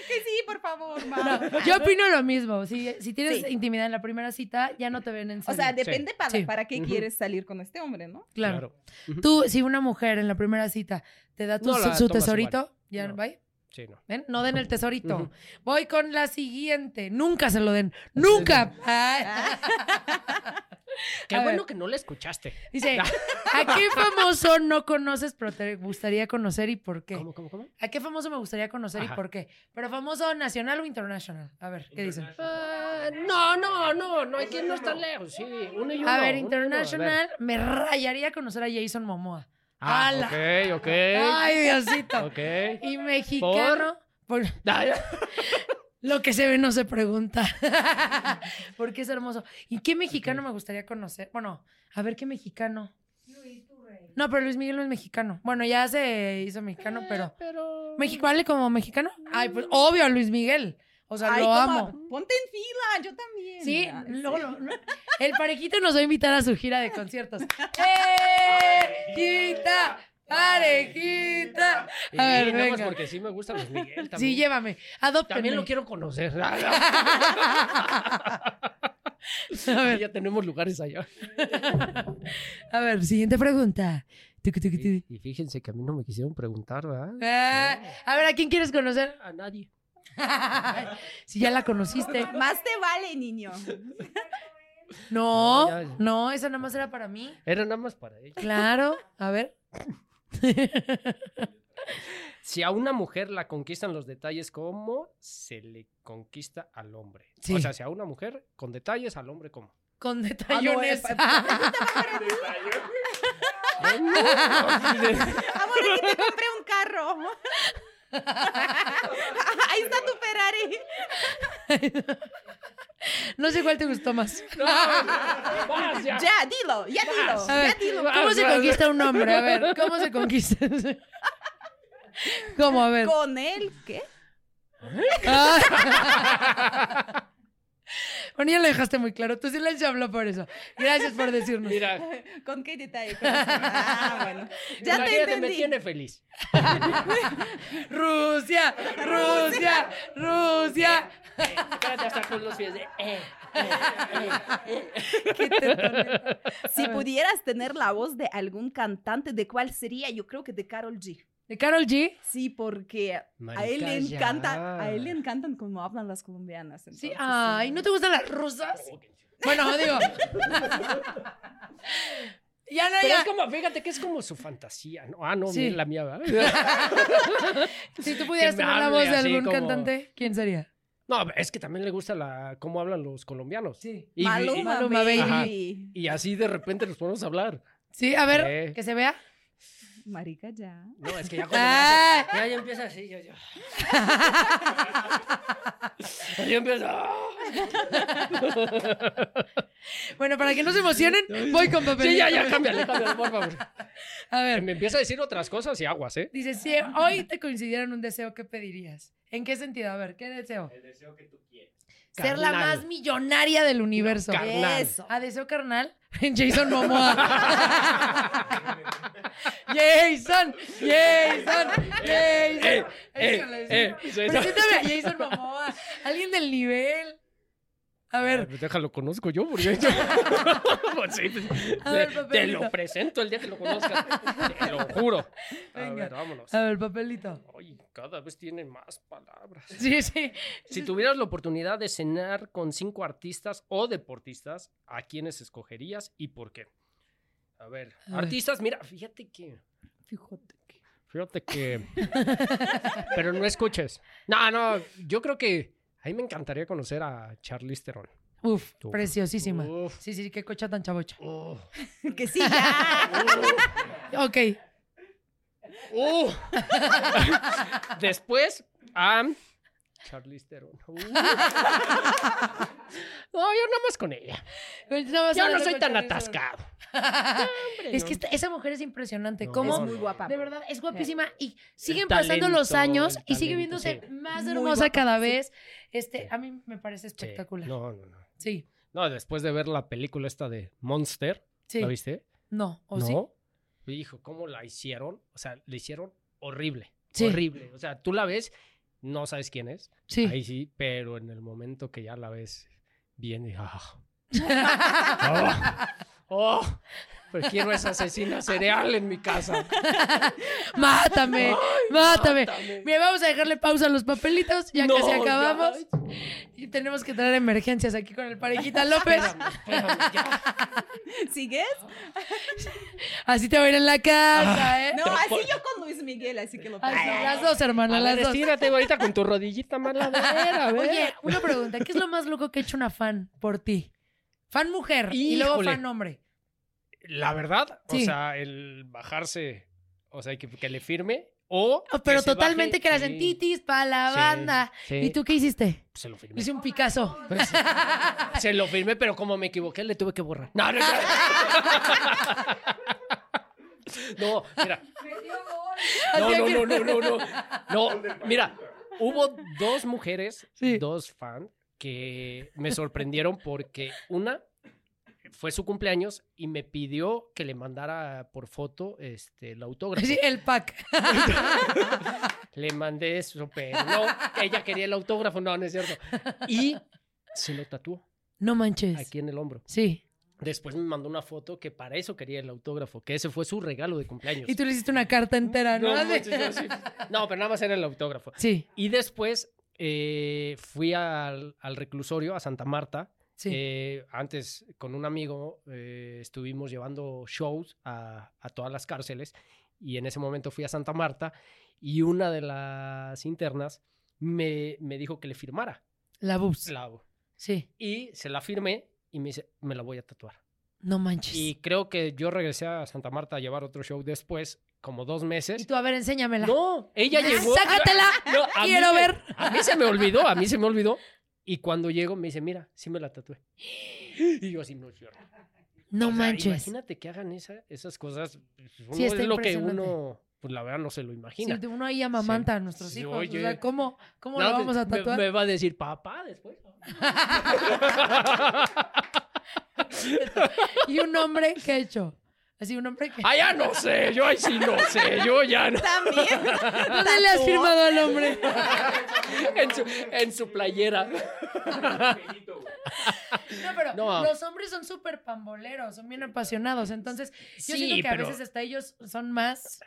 Que sí, por favor, ma. Yo opino lo mismo. Si, si tienes Sí. intimidad en la primera cita, ya no te ven en O serio. sea, depende para, Sí. para qué quieres salir con este hombre, ¿no? claro. Tú, si una mujer en la primera cita te da tu- No su, tesorito, igual. ya, No. ¿vale? Sí, no. ¿Ven? No den el tesorito. Voy con la siguiente. Nunca se lo den. ¡Nunca! Qué A bueno ver. que no la escuchaste. Dice, ¿a qué famoso no conoces pero te gustaría conocer y por qué? ¿Cómo, cómo, cómo? ¿A qué famoso me gustaría conocer y por qué? Pero famoso nacional o internacional. A ver, ¿qué dicen? Ah, no, no, no, no hay que irnos tan lejos. Sí, uno y uno. A ver, internacional, me rayaría conocer a Jason Momoa. Ah, ¡Hala! ok, ok. Ay, Diosito. Ok. Y mexicano. por- Ay, Lo que se ve no se pregunta. Porque es hermoso. ¿Y qué mexicano me gustaría conocer? Bueno, a ver qué mexicano. No, pero Luis Miguel no es mexicano. Bueno, ya se hizo mexicano, pero. Pero. ¿México vale como mexicano? Ay, pues obvio, a Luis Miguel. O sea, Ay, lo amo. Ponte en fila, yo también. Sí, lo- el parejito nos va a invitar a su gira de conciertos. ¡Parejita! ¡Parejita! Sí, A ver, más venga. porque sí me gusta Luis Miguel también. Sí, llévame. Adóptenme. También lo quiero conocer. A ver, ya tenemos lugares allá. a ver, siguiente pregunta. Y, y fíjense que a mí no me quisieron preguntar, ¿verdad? Ah, a ver, ¿a quién quieres conocer? A nadie. si ya la conociste. Más te vale, niño. No, Ya, ya. no, esa nada más era para mí. Era nada más para ella. Claro, a ver. Si a una mujer la conquistan los detalles, ¿cómo se le conquista al hombre? Sí. O sea, si a una mujer con detalles, al hombre, ¿cómo? Con Ah, no, detallones. eh, pa- Amor, aquí te compré un carro. Ahí está tu Ferrari. no sé cuál te gustó más. Vas, ya. Ya, dilo, ya dilo, A ver, ya dilo. ¿cómo se conquista un hombre? A ver, ¿cómo se conquista? ¿Cómo? A ver. ¿Con él qué? Ah. Bueno, ya lo dejaste muy claro. Tu silencio habló por eso. Gracias por decirnos. Mira, ¿Con qué detalle? Ah, bueno. Ya te imagínate, me entendí. tiene feliz. Rusia, Rusia, Rusia. Espérate hasta con los pies de... eh, Qué tetón. Si pudieras tener la voz de algún cantante, ¿de cuál sería? Yo creo que de Carol G. ¿De Carol G? Sí, porque a él le ya. encanta, a él le encantan como hablan las colombianas. Sí. Ay, ¿no te gustan las rusas? Bueno, digo. Ya no, Pero ya. es como, fíjate que es como su fantasía, ¿no? Ah, no, Sí. mira la mía, ¿verdad? Si tú pudieras tener la voz de algún como- cantante, ¿quién sería? No, es que también le gusta la cómo hablan los colombianos. Sí. Y, Maluma, y- Maluma, baby. Ajá. y así de repente nos ponemos a hablar. Sí, a ver, que se vea. Marica, ya. No, es que ya cuando me hace- ya, ya empieza así, yo, yo. ya empieza. Bueno, para que no se emocionen, voy con papel. Sí, ya, ya, cámbiale, cámbiale, por favor. A ver, Me empieza a decir otras cosas y aguas, ¿eh? dice, si hoy te coincidieran un deseo, ¿qué pedirías? ¿En qué sentido? A ver, ¿qué deseo? El deseo que tú quieres. Ser la más millonaria del universo. carnal. Eso. A deseo carnal, Jason Momoa. Jason, Jason, Jason. Eh, eh, eh, Jason Momoa. Alguien del nivel. A ver, pues déjalo, conozco yo, porque yo... Pues sí, pues, A ver, te- lo presento el día que lo conozcas. Te lo juro. A Venga. ver, vámonos. a ver, papelito. Ay, cada vez tiene más palabras. Sí, sí. Si tuvieras la oportunidad de cenar con cinco artistas o deportistas, ¿a quiénes escogerías y por qué? A ver, A ver. artistas, mira, fíjate que... Fíjate que. Fíjate que... Pero no escuches. No, no, yo creo que... A mí me encantaría conocer a Charlize Theron. Uf, preciosísima. Uf. Sí, sí, qué cocha tan chavocha. Que sí, ya. Ok. Después, a Charlize Theron. Uh. No, yo nada más con ella. Yo no soy tan atascado. Es que esta- esa mujer es impresionante. No. ¿Cómo? Es muy guapa. De verdad, es guapísima y siguen talento, pasando los años y sigue viéndose sí. más hermosa guapa, cada sí. vez. Este, Sí. a mí me parece Sí. espectacular. No, no, no. Sí, No, después de ver la película esta de Monster, sí. ¿la viste? No, o no. sí. Hijo, ¿cómo la hicieron? O sea, la hicieron horrible. Sí. Horrible. O sea, tú la ves, no sabes quién es. Sí. Ahí sí, pero en el momento que ya la ves bien, y, ah. oh, oh, pues quiero esa asesina cereal en mi casa. Mátame, Ay, mátame. mátame. Mira, vamos a dejarle pausa a los papelitos, ya No, casi ya. acabamos. Y tenemos que traer emergencias aquí con el parejita López. Espérame, espérame, ya. ¿Sigues? Así te va a ir en la casa, ¿eh? No, así yo con Luis Miguel, así que lo paso. las dos, hermana, A las ver, dos. estírate ahorita con tu rodillita maladera, a ver. Oye, una pregunta. ¿Qué es lo más loco que ha hecho una fan por ti? Fan mujer y luego fan hombre. La verdad, Sí. o sea, el bajarse, o sea, que, que le firme o... Oh, pero que totalmente baje, que eras sí, en titis para la Sí, banda. sí. ¿Y tú qué hiciste? Se lo firmé. Hice un Picasso. Se lo firmé, pero como me equivoqué, le tuve que borrar. No, no, no. No, mira. No, no, no, no, no, no. No, mira, hubo dos mujeres, Sí. dos fans, que me sorprendieron porque una fue su cumpleaños y me pidió que le mandara por foto este, el autógrafo. Sí, el pack. Le mandé eso, pero no, ella quería el autógrafo, no, no es cierto. Y se lo tatuó No manches. aquí en el hombro. Sí. Después me mandó una foto que para eso quería el autógrafo, que ese fue su regalo de cumpleaños. Y tú le hiciste una carta entera, ¿no? No, manches. No, pero nada más era el autógrafo. Sí, Y después eh, fui al, al reclusorio, a Santa Marta. Sí. Eh, antes, con un amigo, eh, estuvimos llevando shows a, a todas las cárceles. Y en ese momento fui a Santa Marta y una de las internas me, me dijo que le firmara. la boobs. La, Sí. y se la firmé y me dice, me la voy a tatuar. No manches. Y creo que yo regresé a Santa Marta a llevar otro show después, como dos Y meses. tú, a ver, enséñamela. No, ella Ah, llegó. Sácatela. No, Quiero me- ver. A mí se me olvidó, a mí se me olvidó. Y cuando llego me dice, mira, sí me la tatué. Y yo así, no es cierto. No O sea, manches. Imagínate que hagan esa- esas cosas. pues, Uno está es lo que uno, pues la verdad no se lo Sí, imagina. uno ahí amamanta a nuestros Sí, hijos. oye. O sea, ¿cómo, cómo No, lo vamos a me- tatuar? Me, va a decir papá después. ¿Y un hombre qué ha hecho? Así, un hombre que... ah, ya no sé, yo ahí sí no sé, yo ya no. También. ¿Dónde le has firmado al hombre? en, su, en su playera. No, pero No. los hombres son súper pamboleros, son bien apasionados. Entonces, yo Sí, siento que a veces hasta ellos son más...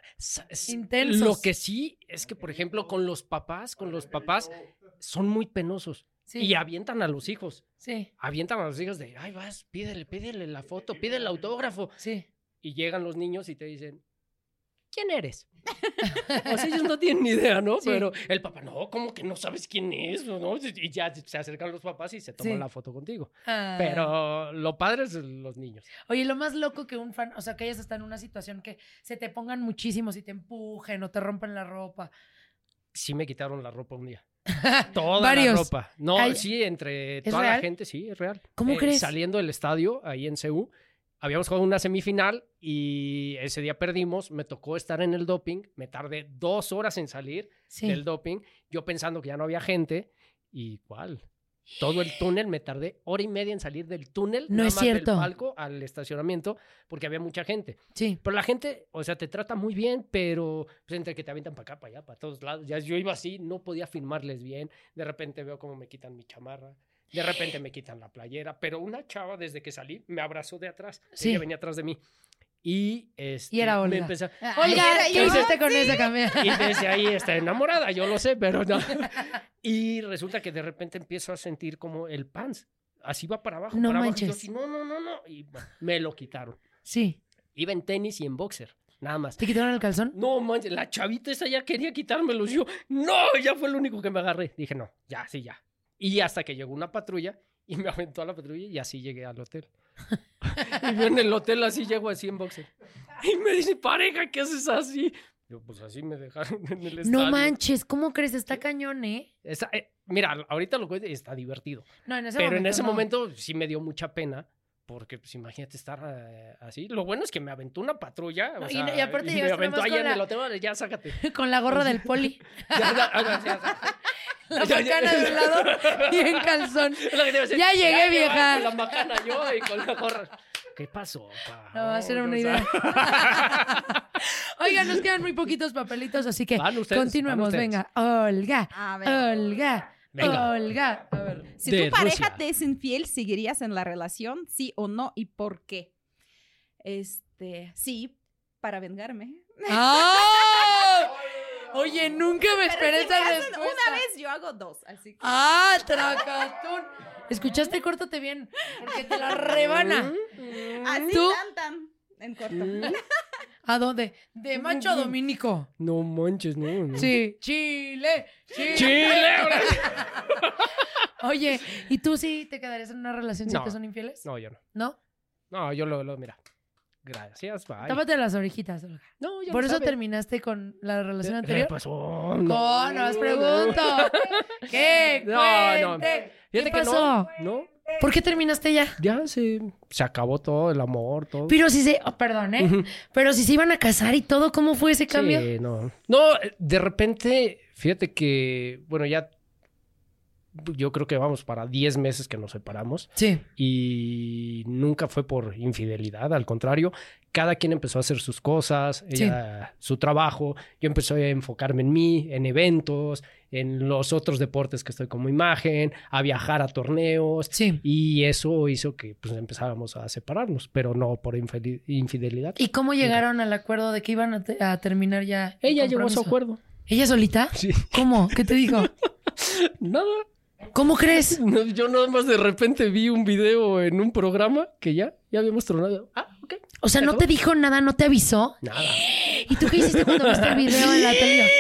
Intensos. Lo que sí es que, por ejemplo, con los papás, con los papás, son muy penosos. Sí, Y avientan a los hijos. sí, Avientan a los hijos de, ay, vas, pídele, pídele la foto, pídele el autógrafo. sí. Y llegan los niños y te dicen, ¿quién eres? o sea, ellos no tienen ni idea, ¿no? Sí. Pero el papá, no, ¿cómo que no sabes quién es? ¿No? Y ya se acercan los papás y se toman Sí. la foto contigo. Ah. Pero lo padre es los niños. Oye, lo más loco que un fan, o sea, que hayas estado en una situación que se te pongan muchísimos y te empujen o te rompen la ropa. Sí me quitaron la ropa un día. Toda Varios. la ropa. No, Ay, sí, entre ¿es toda real? la gente, sí, es real. ¿Cómo Eh, crees? Saliendo del estadio, ahí en CU, habíamos jugado una semifinal y ese día perdimos. Me tocó estar en el doping. Me tardé dos horas en salir Sí. del doping. Yo pensando que ya no había gente. ¿Y cuál? Todo el túnel, me tardé hora y media en salir del túnel. No nada es más cierto. Del palco al estacionamiento, porque había mucha gente. Sí. Pero la gente, o sea, te trata muy bien, pero pues, entre que te avientan para acá, para allá, para todos lados. Ya yo iba así, no podía filmarles bien. De repente veo cómo me quitan mi chamarra. De repente me quitan la playera. Pero una chava, desde que salí, me abrazó de atrás. Sí. Ella venía atrás de mí. Y, este, Y era me Olga. empezó- Oiga, Era ¿qué hiciste con esa camisa? y desde ahí está enamorada, yo lo sé, pero no. Y resulta que de repente empiezo a sentir como el pants. Así va para abajo, No para abajo. Y yo manches. así, no, no, no, no. Y me lo quitaron. Sí. Iba en tenis y en boxer, nada más. ¿Te quitaron el calzón? No manches, la chavita esa ya quería quitármelo. Yo, no, ya fue lo único que me agarré. Dije, no, ya, sí, ya. Y hasta que llegó una patrulla y me aventó a la patrulla y así llegué al hotel. y yo en el hotel así llego así en boxer. Y me dice, pareja, ¿qué haces así? Yo, pues así me dejaron en el estadio. No manches, ¿cómo crees? Está cañón, ¿eh? Está- eh, mira, ahorita lo cuento está divertido. No, en ese pero momento en ese no. momento sí me dio mucha pena. Porque, pues, imagínate estar eh, así. Lo bueno es que me aventó una patrulla. o No, y- sea, y aparte me llegaste aventó con en la- el hotel. Ya, sácate. Con la gorra del poli. Ya, ya, ya, ya, La macana de un lado y en calzón. Decir. Ya llegué, vieja. Con la macana yo y con la gorra. ¿Qué pasó, pa? No, va a ser una idea. o Oigan, nos quedan muy poquitos papelitos, así que Van ustedes, continuemos. Venga, Olga, A ver. Olga, Venga. Olga. A ver. Si de tu pareja Rusia. te es infiel, ¿seguirías en la relación? ¿Sí o no? ¿Y por qué? Este, sí, para vengarme. ¡Ah! Oye, nunca me esperé si esa respuesta. Una vez yo hago dos, así que... ¡Ah, tracatún! ¿Escuchaste? Córtate bien, porque te la rebana. Así ¿Tú? tan tan. En corto. ¿A dónde? ¿De macho a dominico? No manches, no. no. Sí. Chile. Chile. Chile, ahora. Oye, ¿y tú sí te quedarías en una relación si No. te son infieles? No, yo no. ¿No? No, yo lo, lo mira. Gracias, bye. Tápate las orejitas, Olga. No, ya Por lo eso sabe. terminaste con la relación ¿Qué anterior. pasó? No, no, os pregunto. ¿Qué? No, no. Cuente. Fíjate ¿Qué que pasó? no. ¿Por qué terminaste ya? ya se, se acabó todo, el amor, todo. Pero si se... oh, perdón, ¿eh? Pero si se iban a casar y todo, ¿cómo fue ese cambio? Sí, no. No, de repente, fíjate que, bueno, ya yo creo que vamos para 10 meses que nos separamos Sí. y nunca fue por infidelidad, al contrario, cada quien empezó a hacer sus cosas, ella, su trabajo, yo empecé a enfocarme en mí, en eventos, en los otros deportes que estoy como imagen, a viajar a torneos Sí. y eso hizo que pues empezáramos a separarnos, pero no por infidelidad. ¿Y cómo llegaron al acuerdo de que iban a, te- a terminar ya? el Ella llegó a su acuerdo. ¿Ella solita? Sí. ¿Cómo? ¿Qué te dijo? Nada. ¿Cómo crees? No, yo nada más de repente vi un video en un programa que ya, ya habíamos tronado. Ah. O sea, ¿no te dijo nada? ¿No te avisó? Nada. ¿Y tú qué hiciste cuando viste el video en la tele?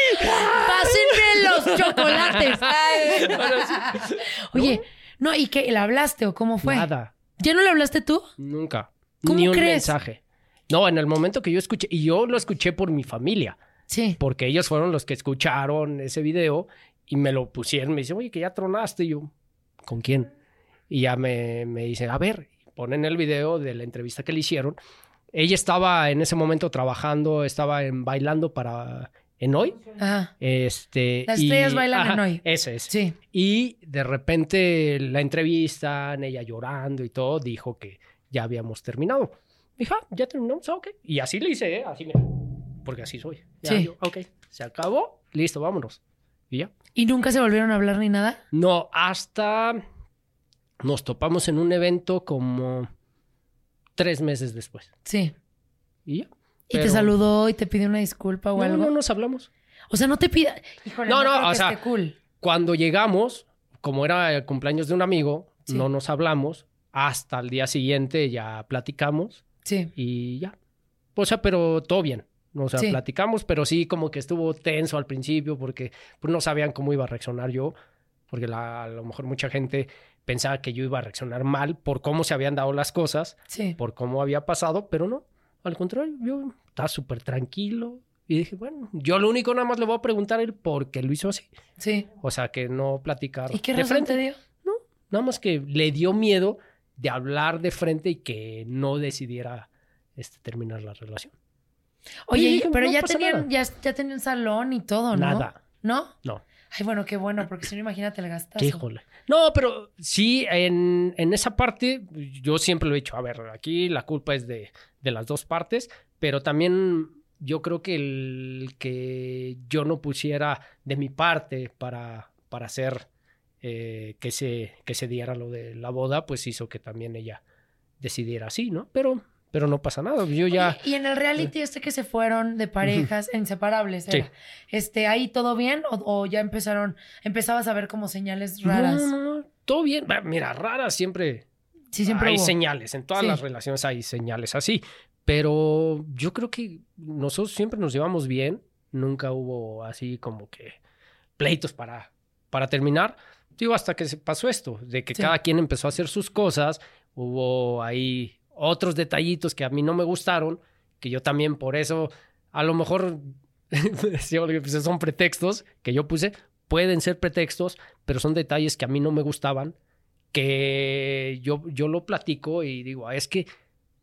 ¡Pásenme los chocolates! Oye, no, ¿y qué? ¿Le hablaste o cómo fue? Nada. ¿Ya no le hablaste tú? Nunca. ¿Cómo Ni un crees? mensaje. No, en el momento que yo escuché, y yo lo escuché por mi familia, Sí. porque ellos fueron los que escucharon ese video y me lo pusieron. Me dicen, oye, que ya tronaste. Y yo, ¿con quién? Y ya me, me dice, a ver, ponen el video de la entrevista que le hicieron. Ella estaba en ese momento trabajando, estaba en, bailando para Enoy. Ajá. Este, Las y- estrellas bailan en ajá, Hoy. Ese es. Sí. Y de repente la entrevistan, ella llorando y todo, dijo que ya habíamos terminado. Dije, ah, ya terminamos, ah, ok. Y así le hice, ¿eh? Así me... Porque así soy. Ya, Sí. yo, ok, se acabó, listo, vámonos. Y ya. ¿Y nunca se volvieron a hablar ni nada? No, hasta nos topamos en un evento como tres meses después. Sí. Y ya. ¿Y te saludó y te pidió una disculpa o No, algo? no nos hablamos. O sea, no te pida... Híjole, No, no, no, o sea, cool. Cuando llegamos, como era el cumpleaños de un amigo, Sí. no nos hablamos. Hasta el día siguiente ya platicamos Sí. y ya. O sea, pero todo bien. O sea, Sí. platicamos, pero sí como que estuvo tenso al principio porque pues, no sabían cómo iba a reaccionar yo. Porque la- a lo mejor mucha gente pensaba que yo iba a reaccionar mal por cómo se habían dado las cosas, Sí. por cómo había pasado, pero no. Al contrario, yo estaba súper tranquilo. Y dije, bueno, yo lo único nada más le voy a preguntar el por qué lo hizo así. Sí. O sea, que no platicar ¿Y qué de frente. te dio? Nada más que le dio miedo de hablar de frente y que no decidiera este, terminar la relación. Oye, pero no ya tenían, ya, ya tenían salón y todo, ¿no? Nada. ¿No? No. Ay, bueno, qué bueno, porque si no, imagínate el gastazo. Híjole. No, pero sí, en, en esa parte, yo siempre lo he dicho, a ver, aquí la culpa es de, de las dos partes, pero también yo creo que el que yo no pusiera de mi parte para, para hacer eh, que, se, que se diera lo de la boda, pues hizo que también ella decidiera así, ¿no? Pero, pero no pasa nada, yo ya... Oye, y en el reality este que se fueron de parejas inseparables, Sí. era, este, ¿ahí todo bien? O, o ya empezaron, empezabas a ver como señales raras? No, no, no, todo bien. Va, Mira, raras siempre Sí, siempre hay hubo. señales, en todas Sí. las relaciones hay señales así, pero yo creo que nosotros siempre nos llevamos bien, nunca hubo así como que pleitos para, para terminar. Digo, hasta que se pasó esto, de que Sí. cada quien empezó a hacer sus cosas, hubo ahí otros detallitos que a mí no me gustaron, que yo también por eso, a lo mejor, pues, son pretextos que yo puse, pueden ser pretextos, pero son detalles que a mí no me gustaban, que yo, yo lo platico y digo, "Ah, es que...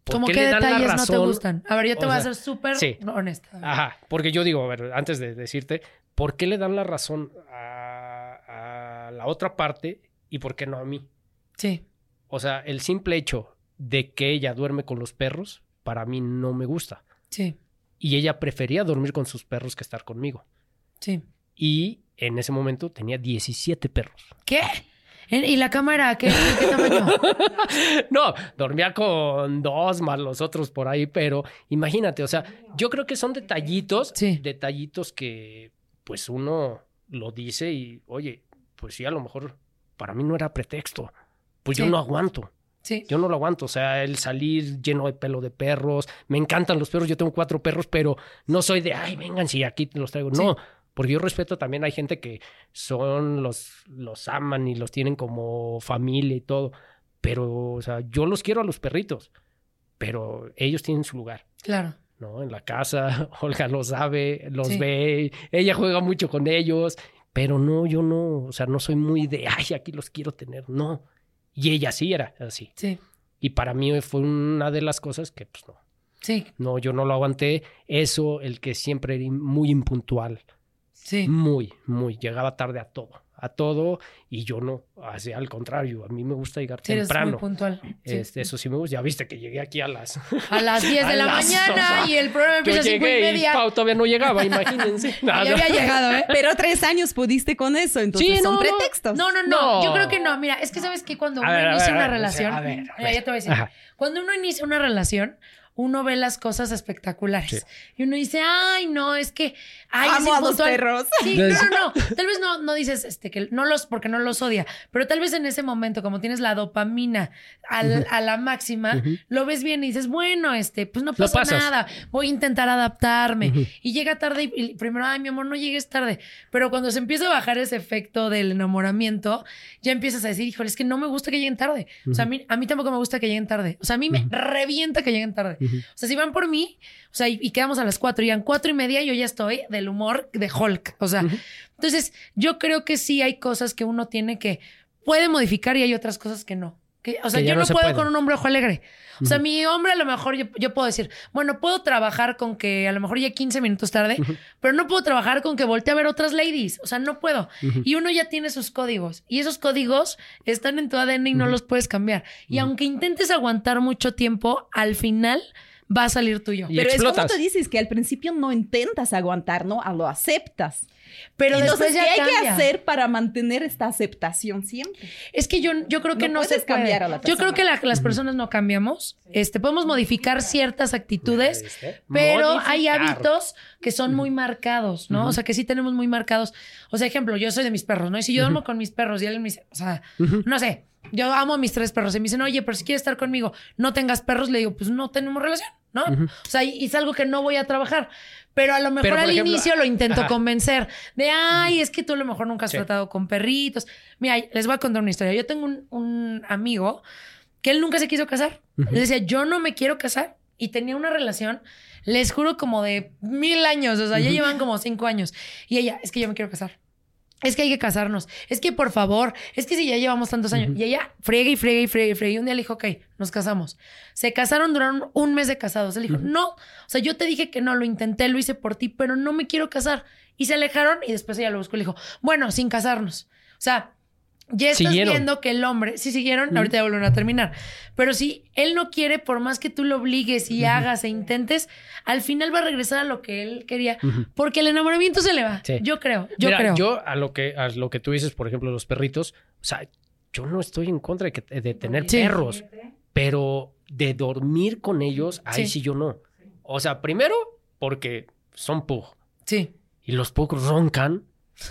¿por ¿Cómo qué qué le dan la detalles no te razón?" gustan? A ver, yo te O voy a ser súper sí. honesta. Ajá, porque yo digo, a ver, antes de decirte, ¿por qué le dan la razón a, a la otra parte y por qué no a mí? Sí, O sea, el simple hecho de que ella duerme con los perros, para mí no me gusta. sí, Y ella prefería dormir con sus perros que estar conmigo. sí. Y en ese momento tenía 17 perros. ¿Qué? ¿En- ¿Y la cámara qué, qué tamaño? no, dormía con dos más los otros por ahí, pero imagínate, o sea, yo creo que son detallitos, Sí. detallitos que pues uno lo dice y, oye, pues sí, a lo mejor para mí no era pretexto, pues yo no aguanto. Sí. Yo no lo aguanto. O sea, el salir lleno de pelo de perros. Me encantan los perros. Yo tengo cuatro perros, pero no soy de, ay, vengan, si aquí los traigo. No, porque yo respeto también. Hay gente que son, los, los aman y los tienen como familia y todo. Pero, o sea, yo los quiero a los perritos. Pero ellos tienen su lugar. Claro. ¿no? En la casa, Olga lo sabe, los Sí. ve, ella juega mucho con ellos, pero no, yo no, o sea, no soy muy de, ay, aquí los quiero tener, no. Y ella sí era así. Sí. Y para mí fue una de las cosas que, pues no, Sí. no, yo no lo aguanté. Eso, el que siempre era muy impuntual, Sí. muy, muy, llegaba tarde a todo, a todo, y yo no, así, al contrario, a mí me gusta llegar Sí, eres muy temprano. puntual. Sí. Este, eso sí me gusta, ya viste que llegué aquí a las... A las 10 de la mañana o sea, y el programa empieza a 5 y media. Pau todavía no llegaba, imagínense. Ya había llegado, ¿eh? Pero tres años pudiste con eso, entonces Sí, son no, no. pretextos. No, no, no, No. Yo creo que no. Mira, es que sabes que cuando uno ver, inicia ver, una relación. a ver, a Mira, ver. ya te voy a decir. Ajá. Cuando uno inicia una relación, uno ve las cosas espectaculares. Sí. Y uno dice, ay, no, es que. Ay, Amo a los impuntual". perros. Sí, no, no, no. Tal vez no, no dices este, que no los, porque no los odia, pero tal vez en ese momento, como tienes la dopamina al- a la máxima, lo ves bien y dices, bueno, este, pues no pasa nada, voy a intentar adaptarme. Y llega tarde y, y primero, ay, mi amor, no llegues tarde. Pero cuando se empieza a bajar ese efecto del enamoramiento, ya empiezas a decir, híjole, es que no me gusta que lleguen tarde. O sea, a mí, a mí tampoco me gusta que lleguen tarde. O sea, a mí me revienta que lleguen tarde. O sea, si van por mí, o sea, y, y quedamos a las cuatro y a cuatro y media, yo ya estoy del humor de Hulk. O sea, entonces yo creo que sí hay cosas que uno tiene que, puede modificar y hay otras cosas que no. Que, o sea, Que yo no no, se puedo con un hombre ojo alegre. O sea, mi hombre a lo mejor yo, yo puedo decir, bueno, puedo trabajar con que a lo mejor ya 15 minutos tarde, pero no puedo trabajar con que voltee a ver otras ladies. O sea, no puedo. Y uno ya tiene sus códigos. Y esos códigos están en tu ADN y no los puedes cambiar. Y aunque intentes aguantar mucho tiempo, al final va a salir tuyo. Y Pero es como tú dices, que al principio no intentas aguantar, ¿no? Ah, Lo aceptas. Pero Entonces, después ¿qué hay que hacer para mantener esta aceptación siempre? Es que yo, yo creo que No no, se puedes puede. cambiar a la Yo creo persona. que la- las personas no cambiamos. Este, podemos modificar ciertas actitudes, ¿Viste? pero hay hábitos que son muy marcados, ¿no? O sea, que sí tenemos muy marcados. O sea, ejemplo, yo soy de mis perros, ¿no? Y si yo duermo con mis perros y alguien me dice, o sea, no sé, yo amo a mis tres perros y me dicen, oye, pero si quieres estar conmigo, no tengas perros, le digo, pues no tenemos relación, ¿no? O sea, y, y es algo que no voy a trabajar. Pero a lo mejor Pero, al ejemplo, inicio lo intento ajá. convencer de, ay, es que tú a lo mejor nunca has Sí. tratado con perritos. Mira, les voy a contar una historia. Yo tengo un, un amigo que él nunca se quiso casar. Él decía, yo no me quiero casar. Y tenía una relación, les juro, como de mil años. O sea, ya llevan como cinco años. Y ella, es que yo me quiero casar. Es que hay que casarnos. Es que por favor, es que si ya llevamos tantos años. Y ella friega y friega y friega y friega. Y un día le dijo, ok, nos casamos. Se casaron, duraron un mes de casados. Él dijo, no, o sea, yo te dije que no, lo intenté, lo hice por ti, pero no me quiero casar. Y se alejaron y después ella lo buscó y le dijo, bueno, sin casarnos. O sea, ya estás Siguieron. viendo que el hombre, sí siguieron, ahorita ya volvieron a terminar. Pero si él no quiere, por más que tú lo obligues y hagas e intentes, al final va a regresar a lo que él quería. Porque el enamoramiento se le va. Sí. Yo creo, yo Mira, creo. Yo a lo que a lo que tú dices, por ejemplo, los perritos, o sea, yo no estoy en contra de, que- de tener Sí. perros, pero de dormir con ellos, ahí Sí. sí yo no. O sea, primero porque son pug Sí. y los pugs roncan.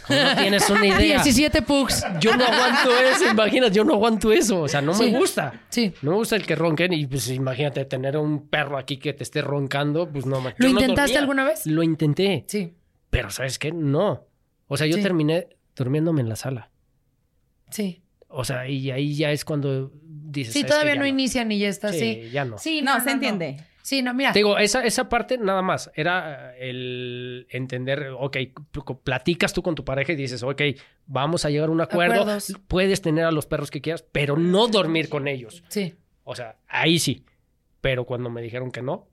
No tienes una idea. 17 pugs. Yo no aguanto eso, imagínate, yo no aguanto eso, o sea, no Sí. me gusta. Sí. No me gusta el que ronquen y pues imagínate tener un perro aquí que te esté roncando, pues no. ma- ¿Lo no intentaste alguna vez? Lo intenté, Sí. pero ¿sabes qué? No. O sea, yo Sí. terminé durmiéndome en la sala. Sí. O sea, y ahí ya es cuando dices. Sí, "¿Sabes qué? todavía no inician y ya está Sí, ya no. Sí, No, se entiende. Sí, no, mira. Te digo, esa, esa parte nada más era eh, el entender, ok, pl- platicas tú con tu pareja y dices, ok, vamos a llegar a un acuerdo, Acuerdos. puedes tener a los perros que quieras, pero no dormir con ellos. Sí, O sea, ahí sí. Pero cuando me dijeron que no,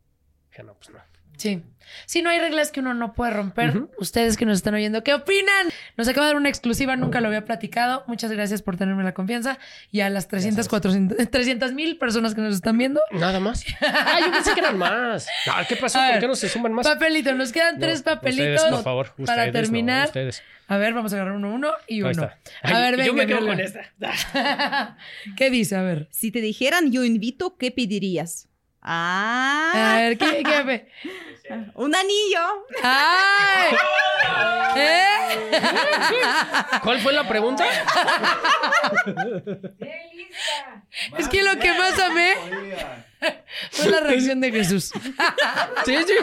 dije, no, pues no. Sí. Sí, no hay reglas que uno no puede romper. Ustedes que nos están oyendo, ¿qué opinan? Nos acaba de dar una exclusiva, nunca lo había platicado. Muchas gracias por tenerme la confianza. Y a las 300, 400, mil personas que nos están viendo. Nada más. Ah, yo pensé que eran más. No, ¿Qué pasó? A ¿Por ver, qué no se suman más? Papelito, nos quedan No, tres papelitos Ustedes, por favor. para ustedes, no, terminar. ustedes. A ver, vamos a agarrar uno, uno y uno. está. A ver, Ay, yo me venga, quedo con esta. ¿Qué dice? A ver. Si te dijeran yo invito, ¿qué pedirías? A Ah, ver, ¿qué, qué un anillo. ¡Ay! ¿Eh? ¿Cuál fue la pregunta? Es que lo que más amé fue la reacción de Jesús. Sí, sí.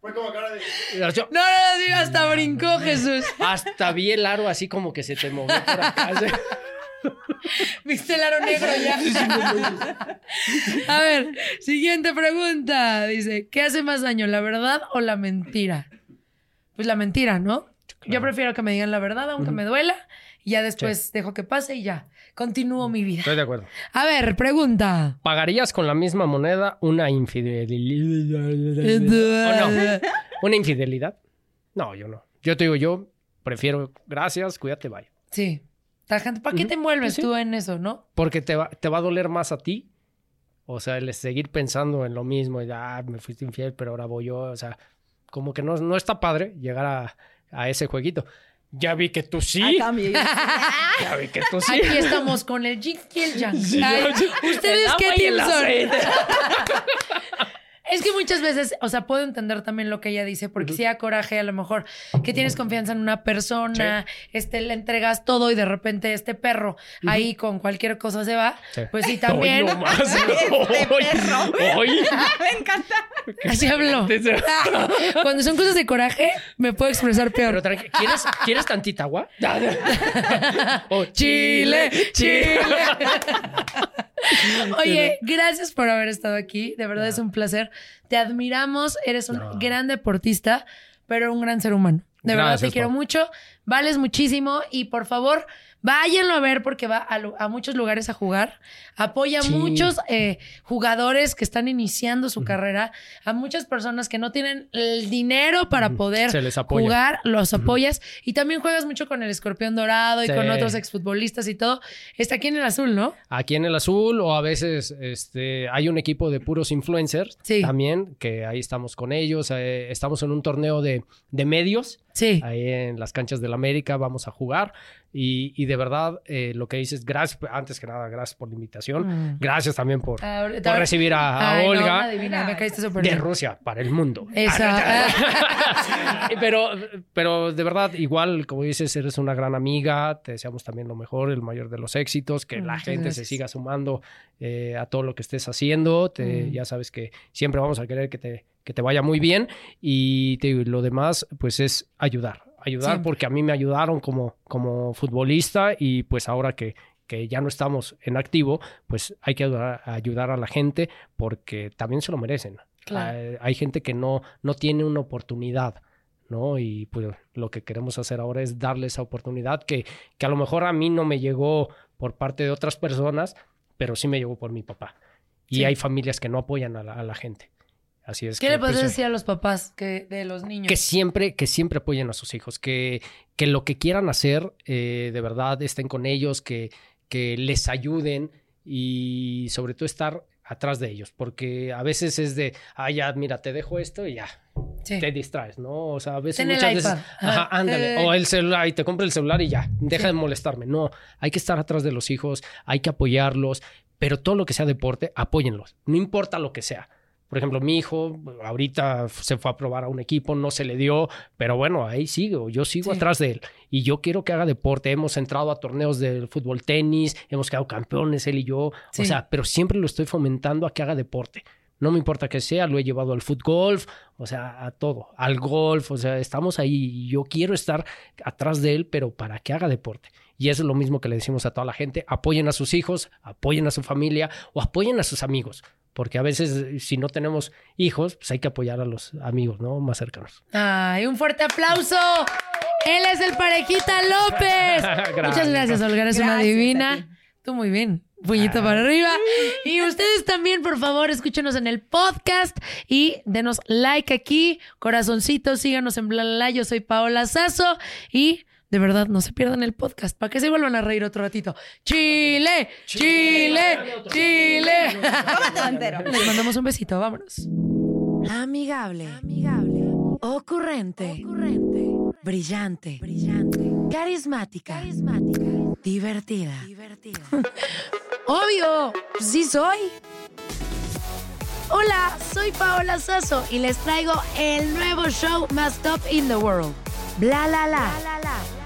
Fue como cara de. No, no, no, hasta brincó Jesús. hasta vi el aro así como que se te movió por acá. Viste el aro negro ya. A ver, siguiente pregunta. Dice, ¿qué hace más daño, la verdad o la mentira? Pues la mentira, ¿no? Yo prefiero que me digan la verdad, aunque me duela, y ya después dejo que pase y ya. Continúo mi vida. Estoy de acuerdo. A ver, pregunta. ¿Pagarías con la misma moneda una infidelidad? ¿O no? ¿Una infidelidad? No, yo no. Yo te digo, yo prefiero, gracias, cuídate, bye. Sí. Tajante, ¿para qué te envuelves Sí. tú en eso, no? Porque te va, te va a doler más a ti. O sea, el seguir pensando en lo mismo, y, ah, me fuiste infiel, pero ahora voy yo. O sea, como que no, no está padre llegar a, a ese jueguito. Ya vi que tú sí. A cambio, yo- Ya vi que tú sí. Aquí estamos con el yin y el yang. Sí, Ay, ¿Ustedes el qué team son? Es que muchas veces, o sea, puedo entender también lo que ella dice, porque si da coraje a lo mejor que tienes confianza en una persona, este, le entregas todo y de repente este perro ahí con cualquier cosa se va, Sí. pues sí también. Hoy no más. Este Hoy- perro. hoy. Me encanta. Así habló. Cuando son cosas de coraje, me puedo expresar peor. ¿quieres, ¿quieres tantita agua? Oh, Chile, Chile. Oye, gracias por haber estado aquí. De verdad es un placer. Te admiramos. Eres un No. gran deportista, pero un gran ser humano. De verdad te quiero mucho. Vales muchísimo y por favor, váyanlo a ver porque va a, muchos lugares a jugar. Apoya a Sí. muchos eh, jugadores que están iniciando su carrera, a muchas personas que no tienen el dinero para poder Se les apoya. jugar, los apoyas y también juegas mucho con el escorpión dorado y con otros exfutbolistas y todo. Está aquí en el azul, ¿no? Aquí en el azul o a veces este, hay un equipo de puros influencers Sí. también, que ahí estamos con ellos. eh, estamos en un torneo de, de medios, Sí. ahí en las canchas del América vamos a jugar. Y, y de verdad, eh, lo que dices, gracias, antes que nada, gracias por la invitación. Mm. Gracias también por, por recibir a, a Ay, no, Olga adivina, me caíste súper de bien. Rusia para el mundo. Esa. pero, pero de verdad, igual, como dices, eres una gran amiga. Te deseamos también lo mejor, el mayor de los éxitos, que la Muchas gente se siga sumando eh, a todo lo que estés haciendo. Te- Mm. Ya sabes que siempre vamos a querer que te, que te vaya muy bien. Y te lo demás, pues es ayudar. Ayudar porque a mí me ayudaron como, como futbolista y pues ahora que, que ya no estamos en activo, pues hay que ayudar, ayudar a la gente porque también se lo merecen. Claro. Hay, hay gente que no, no tiene una oportunidad, ¿no? Y pues lo que queremos hacer ahora es darle esa oportunidad que, que a lo mejor a mí no me llegó por parte de otras personas, pero sí me llegó por mi papá. Y Sí. hay familias que no apoyan a la, a la gente. Así es ¿Qué que, le puedes pues, decir a los papás que, de los niños? que siempre, que siempre apoyen a sus hijos, que, que lo que quieran hacer, eh, de verdad estén con ellos, que, que les ayuden y sobre todo estar atrás de ellos, porque a veces es de, ah, ya, mira, te dejo esto y ya, Sí. te distraes, ¿no? O sea, a veces Ten el muchas veces, iPad. ajá, ándale, Eh. o el celular y te compra el celular y ya, deja de molestarme. No, hay que estar atrás de los hijos, hay que apoyarlos, pero todo lo que sea deporte, apóyenlos, no importa lo que sea. Por ejemplo, mi hijo ahorita se fue a probar a un equipo, no se le dio, pero bueno, ahí sigo, yo sigo Sí. atrás de él y yo quiero que haga deporte. Hemos entrado a torneos de fútbol tenis, hemos quedado campeones él y yo, Sí. o sea, pero siempre lo estoy fomentando a que haga deporte. No me importa que sea, lo he llevado al foot golf, o sea, a todo, al golf, o sea, estamos ahí y yo quiero estar atrás de él, pero para que haga deporte. Y eso es lo mismo que le decimos a toda la gente, apoyen a sus hijos, apoyen a su familia o apoyen a sus amigos, porque a veces eh, si no tenemos hijos, pues hay que apoyar a los amigos, ¿no? Más cercanos. Ay, un fuerte aplauso. Él es el Parejita López. Muchas gracias, Olga. Eres una Gracias divina. Tú muy bien. Puñito para arriba. Y ustedes también, por favor, escúchenos en el podcast y denos like aquí, corazoncito, síganos en bla, bla, bla. Yo soy Paola Sazo y de verdad no se pierdan el podcast para que se vuelvan a reír otro ratito. Chile, Chile, Chile. Entero. Les mandamos un besito, vámonos. Amigable. Ocurrente. Brillante. Carismática. Divertida. Obvio, sí soy. Hola, soy Paola Sasso y les traigo el nuevo show más top in the world. Bla la la.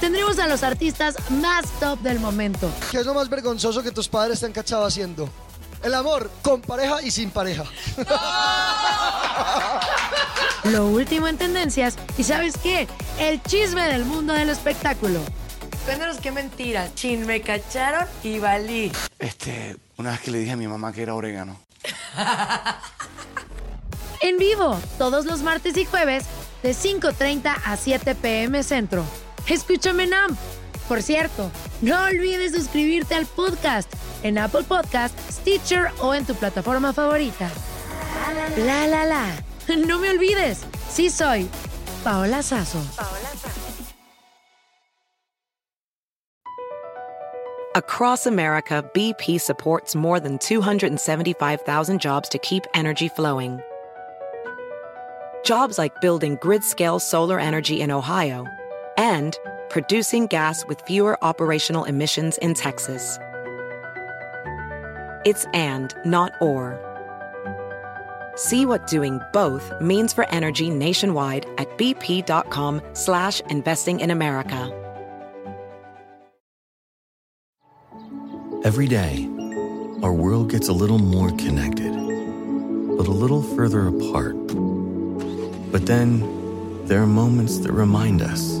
Tendremos a los artistas más top del momento. ¿Qué es lo más vergonzoso que tus padres te han cachado haciendo? El amor con pareja y sin pareja. Lo último en tendencias y ¿sabes qué? El chisme del mundo del espectáculo. Cuéntanos qué mentira. Chin, me cacharon y valí. Este, una vez que le dije a mi mamá que era orégano. En vivo, todos los martes y jueves, de 5.30 a 7 pm centro. Escúchame en AMP. Por cierto, no olvides suscribirte al podcast en Apple Podcast, Stitcher o en tu plataforma favorita. La la la. No me olvides, sí soy Paola Sazo. Across America, BP supports more than 275,000 jobs to keep energy flowing. Jobs like building grid scale solar energy in Ohio and producing gas with fewer operational emissions in Texas. It's and, not or. See what doing both means for energy nationwide at bp.com slash investing in America. Every day, our world gets a little more connected, but a little further apart. But then, there are moments that remind us